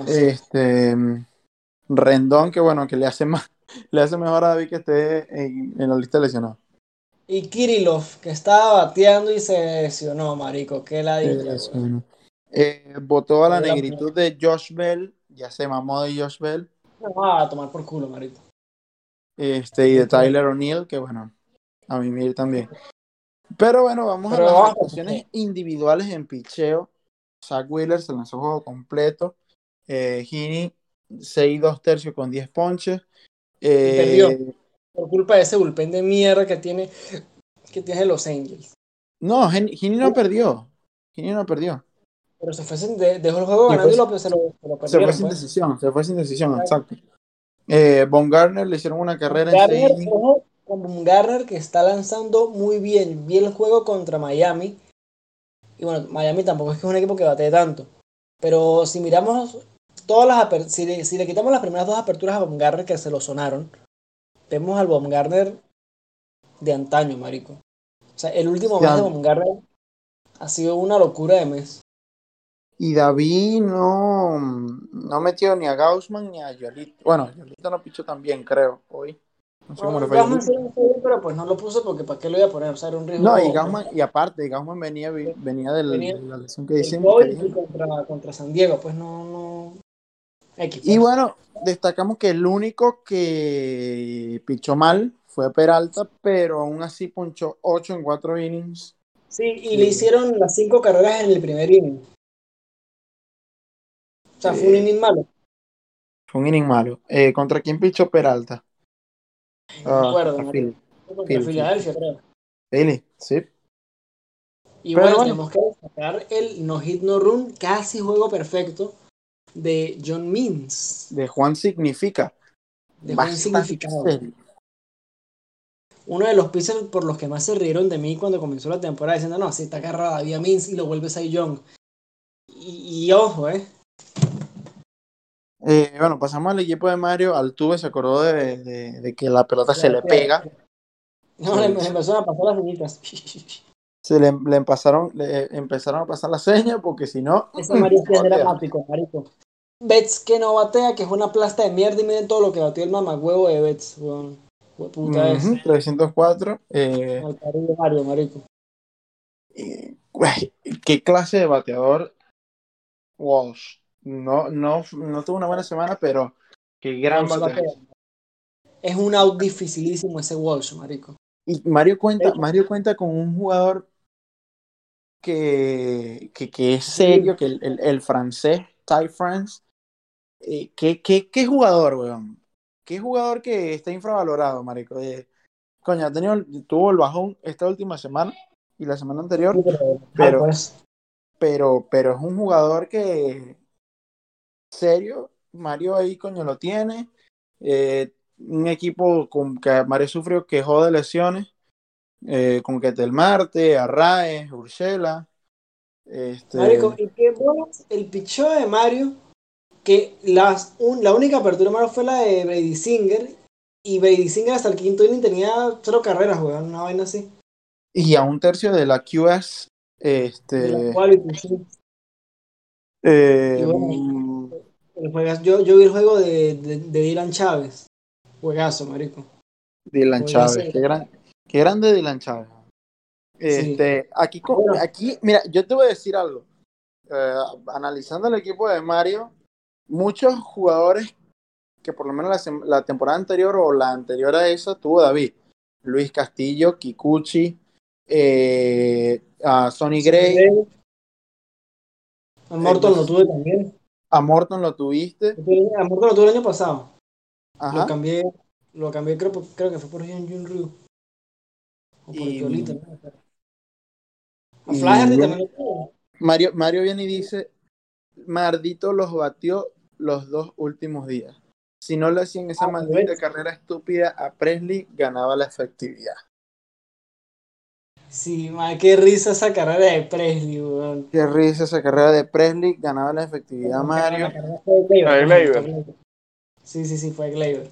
S3: Este Rendón, que bueno, que le hace más, (laughs) le hace mejor a David que esté en, en la lista de lesionados.
S1: Y Kirillov, que estaba bateando y se lesionó, marico. Qué la
S3: Eh, votó a la negritud de Josh Bell, ya se mamó de Josh Bell,
S1: No, va a tomar por culo, marico.
S3: este, y de Tyler O'Neill, que bueno, a mí también. Pero bueno, vamos
S1: Pero
S3: a las actuaciones individuales en picheo. Zach Wheeler se lanzó juego completo. Eh, Heaney, 6 2 tercios con 10 ponches. Eh,
S1: perdió. Por culpa de ese bullpen de mierda que tiene, que tiene Los Angels.
S3: No, Heaney no perdió. Heaney no perdió.
S1: Pero se fue sin, de- dejó el juego ganando y lo, se lo, se lo
S3: Se fue sin
S1: pues.
S3: decisión, se fue sin decisión, exacto. Eh, Von Garner le hicieron una carrera en
S1: Garner,
S3: 6
S1: ojo, con Bumgarner que está lanzando muy bien. Vi el juego contra Miami. Y bueno, Miami tampoco es que es un equipo que bate tanto. Pero si miramos todas las aper- si le, si le quitamos las primeras dos aperturas a Bumgarner que se lo sonaron, vemos al Bumgarner de antaño, marico. O sea, el último mes de Bumgarner ha sido una locura de mes.
S3: Y David no, no metió ni a Gaussman ni a Yolito. Bueno, Yolito no pichó tan bien, creo, hoy. No sé cómo
S1: Gaussman sí lo pero pues no lo puse porque para qué lo iba a poner, o sea, era un riesgo.
S3: No, y Gaussman, y aparte, Gaussman venía, venía del-
S1: Venía
S3: de la lesión que hicimos.
S1: Contra, contra San Diego, pues no, no. X,
S3: Y
S1: pues.
S3: bueno, destacamos que el único que pichó mal fue Peralta, pero aún así ponchó 8 en 4 innings.
S1: Sí, y
S3: Sí.
S1: le hicieron las cinco carreras en el primer inning. O sea, fue un inning malo.
S3: Fue un inning malo. Eh, ¿Contra quién pichó Peralta?
S1: No
S3: Ah,
S1: me acuerdo,
S3: Philly,
S1: Filadelfia, creo.
S3: Philly, sí.
S1: Y
S3: Pero
S1: bueno, tenemos que destacar el no hit no run, casi juego perfecto de John Means.
S3: De Juan significa.
S1: De
S3: bastante
S1: significado.
S3: serio.
S1: Uno de los pitchers por los que más se rieron de mí cuando comenzó la temporada diciendo, no, si está agarrada había Means y lo vuelves a Young. Y, y ojo, eh.
S3: Eh, bueno, pasamos al equipo de Mario. Altuve se acordó de, de- de que la pelota se le pega.
S1: No, le, empezaron a pasar las señitas.
S3: Se le, le pasaron, le empezaron a pasar la seña porque si no. (laughs)
S1: Ese Mario es dramático, marico. Betts que no batea, que es una plasta de mierda y miren todo lo que batió el mamagüevo de Betts, weón. Puta es.
S3: Ujú, 304. eh,
S1: Al cariño Mario, marico.
S3: eh, güey, ¿Qué clase de bateador Walsh? No, no, no tuvo una buena semana, pero qué gran
S1: batea. Es un out dificilísimo ese Walsh, marico.
S3: Y Mario cuenta, Mario cuenta con un jugador que, que, que es serio, que el, el, el francés, Ty France. Eh, ¿qué, qué, qué jugador, weón? ¿Qué jugador que está infravalorado, marico? Eh, coño, ha tenido, tuvo el bajón esta última semana y la semana anterior,
S1: Pero,
S3: Pero-
S1: pues,
S3: pero, pero es un jugador que, serio, Mario ahí, coño, lo tiene. Eh, un equipo con que Mario sufrió quejó de lesiones, eh, con que Del Marte, Arraez, Urshela. Este,
S1: Marico, y qué bolas el picheo de Mario, que las, un- la única apertura de Mario fue la de Brady Singer, y Brady Singer hasta el quinto inning tenía cero carreras, weón, una vaina así.
S3: y a un tercio de la QS,
S1: De
S3: este,
S1: la quality, sí.
S3: eh,
S1: Y bueno, juegas- yo, yo vi el juego de, de, de Dylan Chávez. Juegazo, marico.
S3: Dylan Chávez, qué, gran, qué grande Dylan Chávez. Este, aquí, aquí, mira, yo te voy a decir algo. Eh, analizando el equipo de Mario, muchos jugadores que por lo menos la temporada anterior o la anterior a esa tuvo David. Luis Castillo, Kikuchi, eh, a Sonny Gray,
S1: A Morton lo tuve también.
S3: A Morton lo tuviste.
S1: A Morton lo tuve el año pasado.
S3: Ajá.
S1: Lo cambié, lo cambié creo, creo que fue por Hyun Jun Ryu. O por
S3: Y-
S1: Yolita, ¿no? A
S3: y
S1: Flaherty
S3: bueno,
S1: también lo tuve.
S3: Mario, Mario viene y dice, Mardito los batió los dos últimos días. Si no le hacían esa
S1: Ah,
S3: maldita
S1: ¿ves?
S3: carrera estúpida a Presley, ganaba la efectividad.
S1: Sí, man, qué risa esa carrera de Presley, weón.
S3: Qué risa esa carrera de Presley, ganaba la efectividad Mario.
S1: Fue Gleyber, Sí, sí, sí, fue Gleyber.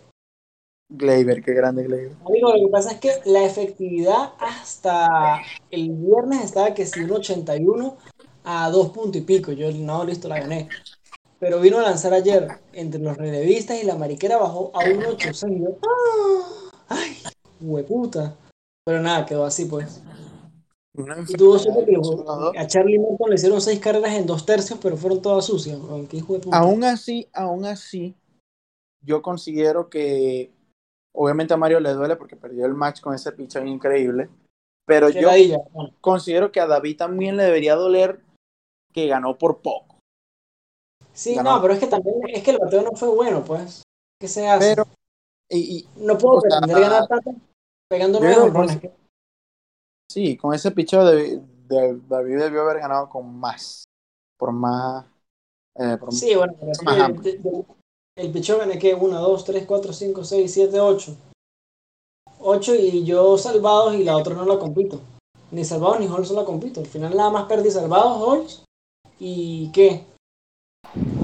S3: Gleyber, qué grande Gleyber.
S1: Amigo, lo que pasa es que la efectividad hasta el viernes estaba que si un 81 a dos puntos y pico. Yo, no, listo, la gané. Pero vino a lanzar ayer entre los relevistas y la mariquera bajó a un 8-6. Yo, ¡ah! ¡Ay! Hueputa. Pero nada, quedó así pues. Y tuvo suerte que a Charlie Morton le hicieron seis carreras en dos tercios, pero fueron todas sucias.
S3: Aún así, aún así, yo considero que obviamente a Mario le duele porque perdió el match con ese pitcher increíble. Pero yo considero que a David también le debería doler que ganó por poco.
S1: Sí,
S3: Ganó.
S1: no, pero es que también es que el bateo no fue bueno, pues. ¿Qué se hace?
S3: Pero, y, y
S1: no puedo
S3: o sea,
S1: pretender ganar tanto pegando nueve
S3: creo que
S1: jonrones.
S3: con sí, con ese picheo de, de- David debió haber ganado con más. Por más. eh, por-
S1: Sí, bueno,
S3: Más
S1: que
S3: amplio.
S1: de- el pichón gané que 1, 2, 3, 4, 5, 6, 7, 8. 8 y yo salvados y la otra no la compito. Ni salvados ni Holmes la compito. Al final nada más perdí salvados, Holmes y qué.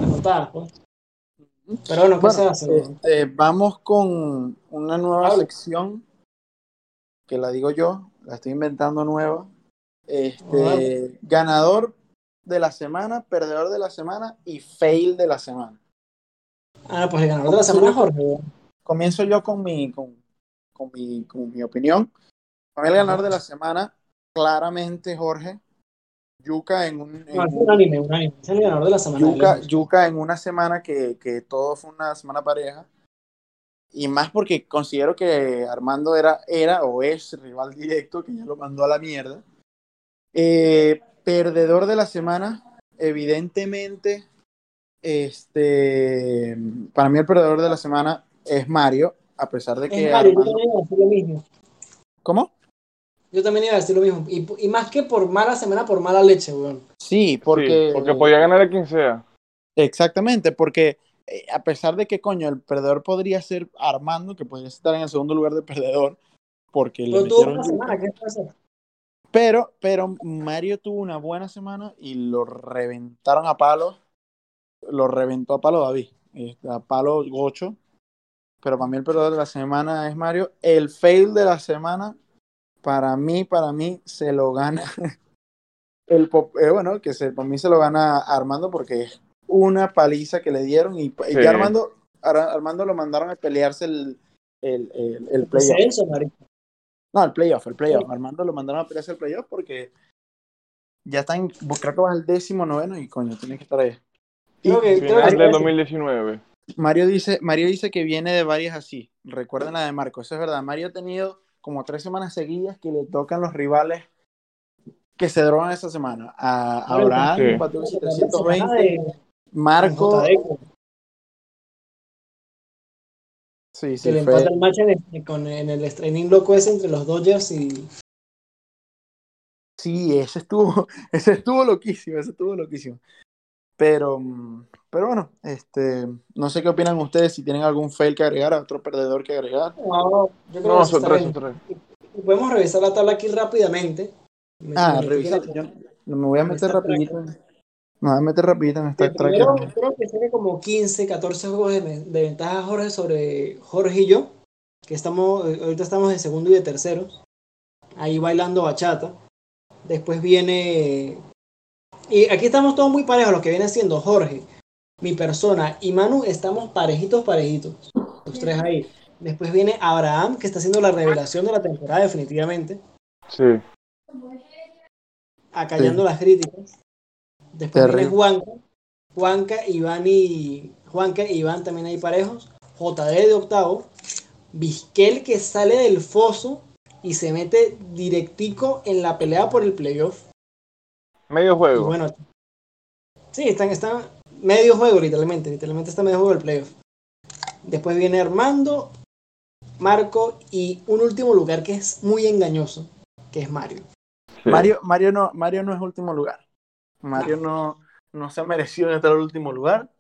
S1: Anotadas, pues. Pero bueno, ¿qué
S3: Bueno,
S1: se hace?
S3: este, vamos con una nueva sección que la digo yo, la estoy inventando nueva. Este,
S1: Bueno.
S3: ganador de la semana, perdedor de la semana y fail de la semana.
S1: Ah, pues el ganador de la semana Jorge.
S3: Comienzo yo con mi, con, con mi, con mi opinión. Para mí el ganador de la semana, claramente Jorge. Yuca en un, en
S1: No, es
S3: un-
S1: anime, un anime. Es el ganador de la semana. lejos.
S3: Yuca en una semana que, que todo fue una semana pareja. Y más porque considero que Armando era, era o es rival directo, que ya lo mandó a la mierda. Eh, perdedor de la semana, evidentemente, este, para mí el perdedor de la semana es Mario, a pesar de que
S1: Es Mario, yo
S3: Armando-
S1: también iba a decir lo mismo.
S3: ¿Cómo?
S1: Yo también iba a decir lo mismo. Y, y más que por mala semana, por mala leche, weón.
S3: Sí, porque,
S2: Sí, porque podía ganar a quien sea.
S3: Exactamente, porque eh, a pesar de que, coño, el perdedor podría ser Armando, que podría estar en el segundo lugar de perdedor, porque le metieron
S1: una semana, ¿qué?
S3: Pero, pero Mario tuvo una buena semana y lo reventaron a palos. Lo reventó a palo David. este, A palo Gocho. Pero para mí el perdedor de la semana es Mario. El fail de la semana, para mí, para mí, se lo gana. (laughs) El pop- eh, bueno, que se, para mí se lo gana Armando porque es una paliza que le dieron. Y, y
S2: Sí.
S3: ya Armando, Ar- Armando lo mandaron a pelearse el, el, el, el playoff. No, el playoff, el playoff. Armando lo mandaron a pelearse el playoff porque ya está en, creo que va al décimo noveno y coño, tiene que estar ahí.
S1: Creo que- creo
S2: Final
S1: que-
S2: del 2019.
S3: Mario dice, Mario dice que viene de varias así. Recuerden la de Marco, eso es verdad. Mario ha tenido como tres semanas seguidas que le tocan los rivales que se drogan esa semana. A, a Abraham,
S2: sí.
S3: batió
S1: La
S3: 320,
S1: semana de-
S3: Marco, Sí, sí,
S1: que le
S3: fue-
S1: empata el match en el, con, en el streaming loco ese entre los Dodgers y.
S3: Sí, ese estuvo, (laughs) ese estuvo loquísimo, ese estuvo loquísimo. Pero, mm, pero bueno, este, no sé qué opinan ustedes, si tienen algún fail que agregar, otro perdedor que agregar.
S1: No, yo creo
S2: No,
S1: que sí
S2: son
S1: está
S2: tres,
S1: bien.
S2: son tres.
S1: Podemos revisar la tabla aquí rápidamente. Me-
S3: Ah,
S1: me-
S3: revisa,
S1: me-
S3: yo me voy a meter rapidito, en- me voy a meter rapidito en esta
S1: primero, creo que tiene como 15, 14 juegos de, de ventaja Jorge sobre Jorge y yo, que estamos, eh, ahorita estamos de segundo y de tercero, ahí bailando bachata. Después viene, y aquí estamos todos muy parejos, lo que viene siendo Jorge, mi persona y Manu, estamos parejitos, parejitos, los tres ahí. Después viene Abraham, que está haciendo la revelación de la temporada definitivamente,
S2: Sí.
S1: acallando las críticas. Después
S3: Terrible.
S1: viene Juanca. Juanca, Iván y. Juanca e Iván también hay parejos. JD de octavo. Vizquel que sale del foso y se mete directico en la pelea por el playoff.
S2: Medio
S1: Y
S2: juego.
S1: bueno. Sí, están, están medio juego, literalmente. Literalmente está medio juego el playoff. Después viene Armando, Marco y un último lugar que es muy engañoso, que es Mario.
S2: Sí.
S3: Mario, Mario no, Mario no es último lugar. Mario no, no se ha merecido estar en el último lugar.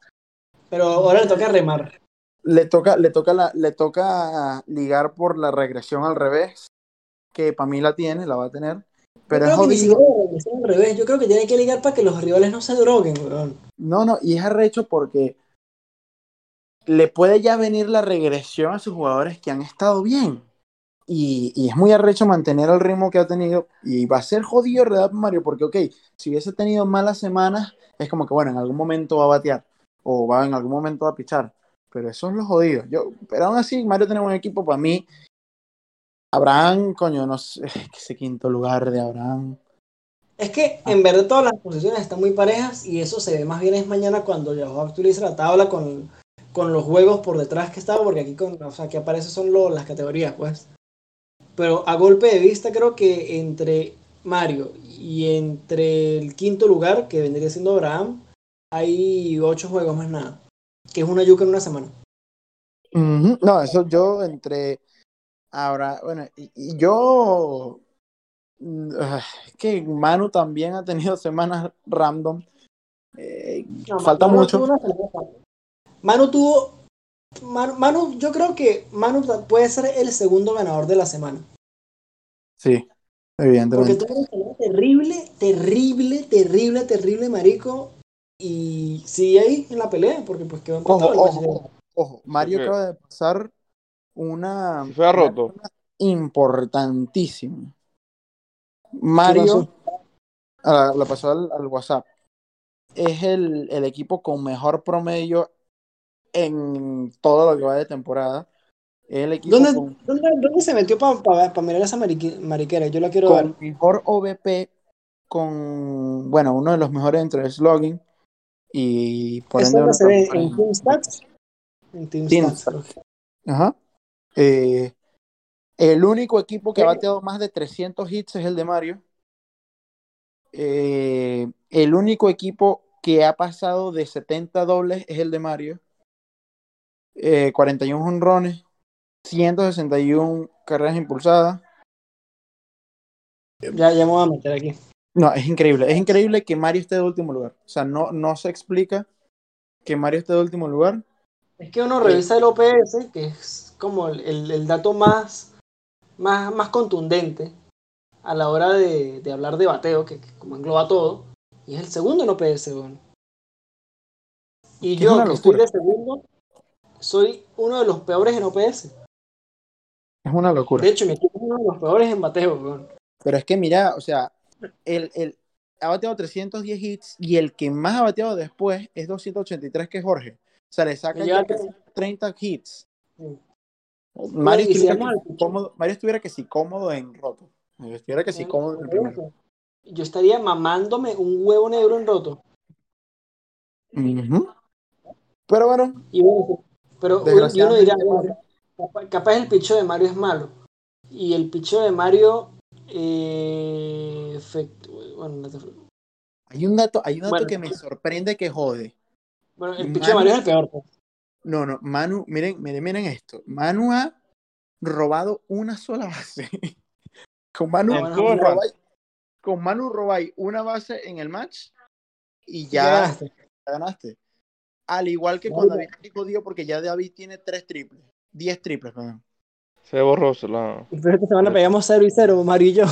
S1: Pero ahora le toca remar.
S3: Le toca, le toca la, le toca ligar por la regresión al revés, que para mí la tiene, la va a tener. Pero
S1: Yo
S3: es
S1: que ni siquiera al revés. Yo creo que tiene que ligar para que los rivales no se droguen, weón.
S3: No, no, y es arrecho porque le puede ya venir la regresión a sus jugadores que han estado bien. Y, es muy arrecho mantener el ritmo que ha tenido. Y va a ser jodido, ¿verdad, Mario? Porque, ok, si hubiese tenido malas semanas, es como que, bueno, en algún momento va a batear. O va en algún momento a pichar. Pero eso es lo jodido. Yo, pero aún así, Mario tiene un equipo para mí. Abraham, coño, no sé, ese quinto lugar de Abraham.
S1: Es que en verdad todas las posiciones están muy parejas y eso se ve más bien es mañana cuando ya actualice la tabla con, con los juegos por detrás que estaba, porque aquí con, o sea, aquí aparece son lo- las categorías, pues. Pero a golpe de vista creo que entre Mario y entre el quinto lugar, que vendría siendo Abraham, hay ocho juegos más nada. Que es una yuca en una semana.
S3: No, eso yo entre ahora, bueno, y, y yo mm, ah, es que Manu también ha tenido semanas random. Eh,
S1: No,
S3: falta
S1: Manu
S3: mucho.
S1: tuvo una semana. Manu tuvo. Manu, Manu- yo creo que Manu puede ser el segundo ganador de la semana.
S3: Sí,
S1: Porque
S3: evidentemente.
S1: tuvo una semana terrible, terrible, terrible, terrible, marico. Y sigue ahí en la pelea, porque pues quedó
S3: Ojo, ojo,
S1: de-
S3: ojo, ojo, Mario
S2: Ok.
S3: acaba de pasar una,
S2: fuera
S3: una
S2: roto.
S3: importantísima.
S1: ¿Qué
S3: Mario ah, la pasó al, al WhatsApp. Es el, el equipo con mejor promedio en todo lo que va de temporada. El equipo
S1: ¿Dónde,
S3: con,
S1: dónde, dónde se metió para mirar esa mariqui- mariquera? Yo la quiero ver.
S3: con mejor OVP, con, bueno, uno de los mejores entre el slogging y por
S1: ¿Eso
S3: ende
S1: se ve en Team Stats? En Team
S3: Team
S1: Stats.
S3: Stats. Ajá. Eh, el único equipo que ha bateado más de 300 hits es el de Mario. Eh, el único equipo que ha pasado de 70 dobles es el de Mario. Eh, 41 honrones, 161 carreras impulsadas.
S1: Ya, ya me voy a meter aquí.
S3: No, es increíble. Es increíble que Mario esté de último lugar. O sea, no, no se explica que Mario esté de último lugar.
S1: Es que uno revisa el OPS, que es como el, el- el dato más, más, más contundente a la hora de, de hablar de bateo, que, que como engloba todo, y es el segundo en OPS, weón. Y yo, que estoy de segundo, soy uno de los peores en OPS.
S3: Es una locura.
S1: De hecho, mi equipo es uno de los peores en bateo, weón.
S3: Pero es que mira, o sea, el, el, ha bateado 310 hits y el que más ha bateado después es 283, que es Jorge. O sea, le saca
S1: Me
S3: ya
S1: lleva
S3: casi 30 hits.
S1: Sí.
S3: Mario, estuviera que
S1: picheo.
S3: cómodo, Mario estuviera que sí cómodo en roto. Mario Estuviera que sí cómodo en primero.
S1: Yo estaría mamándome un huevo negro en roto.
S3: Pero bueno,
S1: Y bueno, pero y uno dirá, capaz, el picheo de Mario es malo. Y el picheo de Mario, eh, bueno,
S3: hay un dato, hay un dato
S1: Bueno.
S3: que me sorprende que jode.
S1: bueno, el picheo de Mario es el peor. pues.
S3: No, no, Manu, miren, miren, miren esto. Manu ha robado una sola base. (laughs) con Manu, con Manu robáis una base en el match y
S1: Ya
S3: ya
S1: ganaste.
S3: ganaste. Al igual que
S1: ya.
S3: David jodido porque ya David tiene tres triples. Diez triples, perdón.
S2: Se borró, se la...
S1: Pero esta semana pegamos 0 y 0, Mario y yo.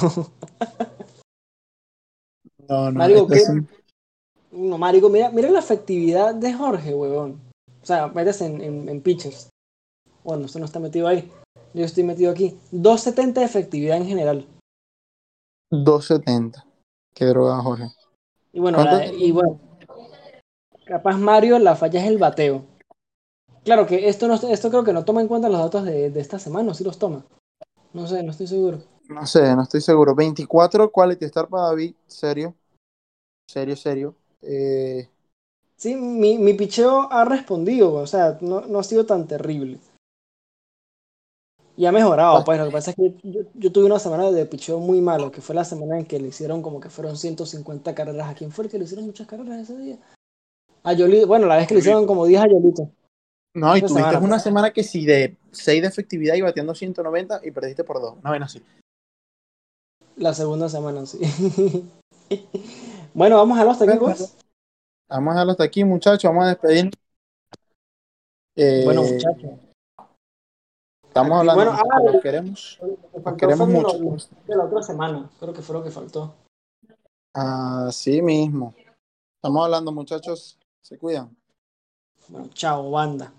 S3: No, no,
S1: Marico,
S3: esto
S1: ¿qué?
S3: un-
S1: No, marico, mira, mira la efectividad de Jorge, huevón. O sea, metes en, en, en pitchers. Bueno, esto no está metido ahí. Yo estoy metido aquí. 270 de efectividad en general.
S3: 270. Qué droga, Jorge.
S1: Y bueno, y bueno, capaz Mario la falla es el bateo. Claro que esto no esto creo que no toma en cuenta los datos de, de esta semana, o sí los toma. No sé, no estoy seguro.
S3: No sé, no estoy seguro. 24 quality star para David. Serio. Serio, serio. Eh,
S1: Sí, mi, mi picheo ha respondido, o sea, no, no ha sido tan terrible. Y ha mejorado, pues lo que pasa es que yo, yo tuve una semana de picheo muy malo, que fue la semana en que le hicieron como que fueron 150 carreras. ¿A quién fue el que le hicieron muchas carreras ese día? A Yolito, bueno, la vez que le hicieron como 10 a Yolito.
S3: no, y tuviste
S1: semana,
S3: una
S1: pues.
S3: semana que sí de 6 de efectividad y bateando 190 y perdiste por 2. Una vez así.
S1: La segunda semana, sí. (laughs) bueno, vamos a los técnicos.
S3: Vamos a dejarlo hasta aquí, muchachos. Vamos a despedir. Eh,
S1: Bueno, muchachos.
S3: Estamos
S1: Aquí,
S3: hablando.
S1: bueno, ah,
S3: los queremos. Los queremos mucho.
S1: de la otra semana, creo que fue lo que faltó.
S3: Así mismo. Estamos hablando, muchachos. Se cuidan.
S1: Bueno, chao, banda.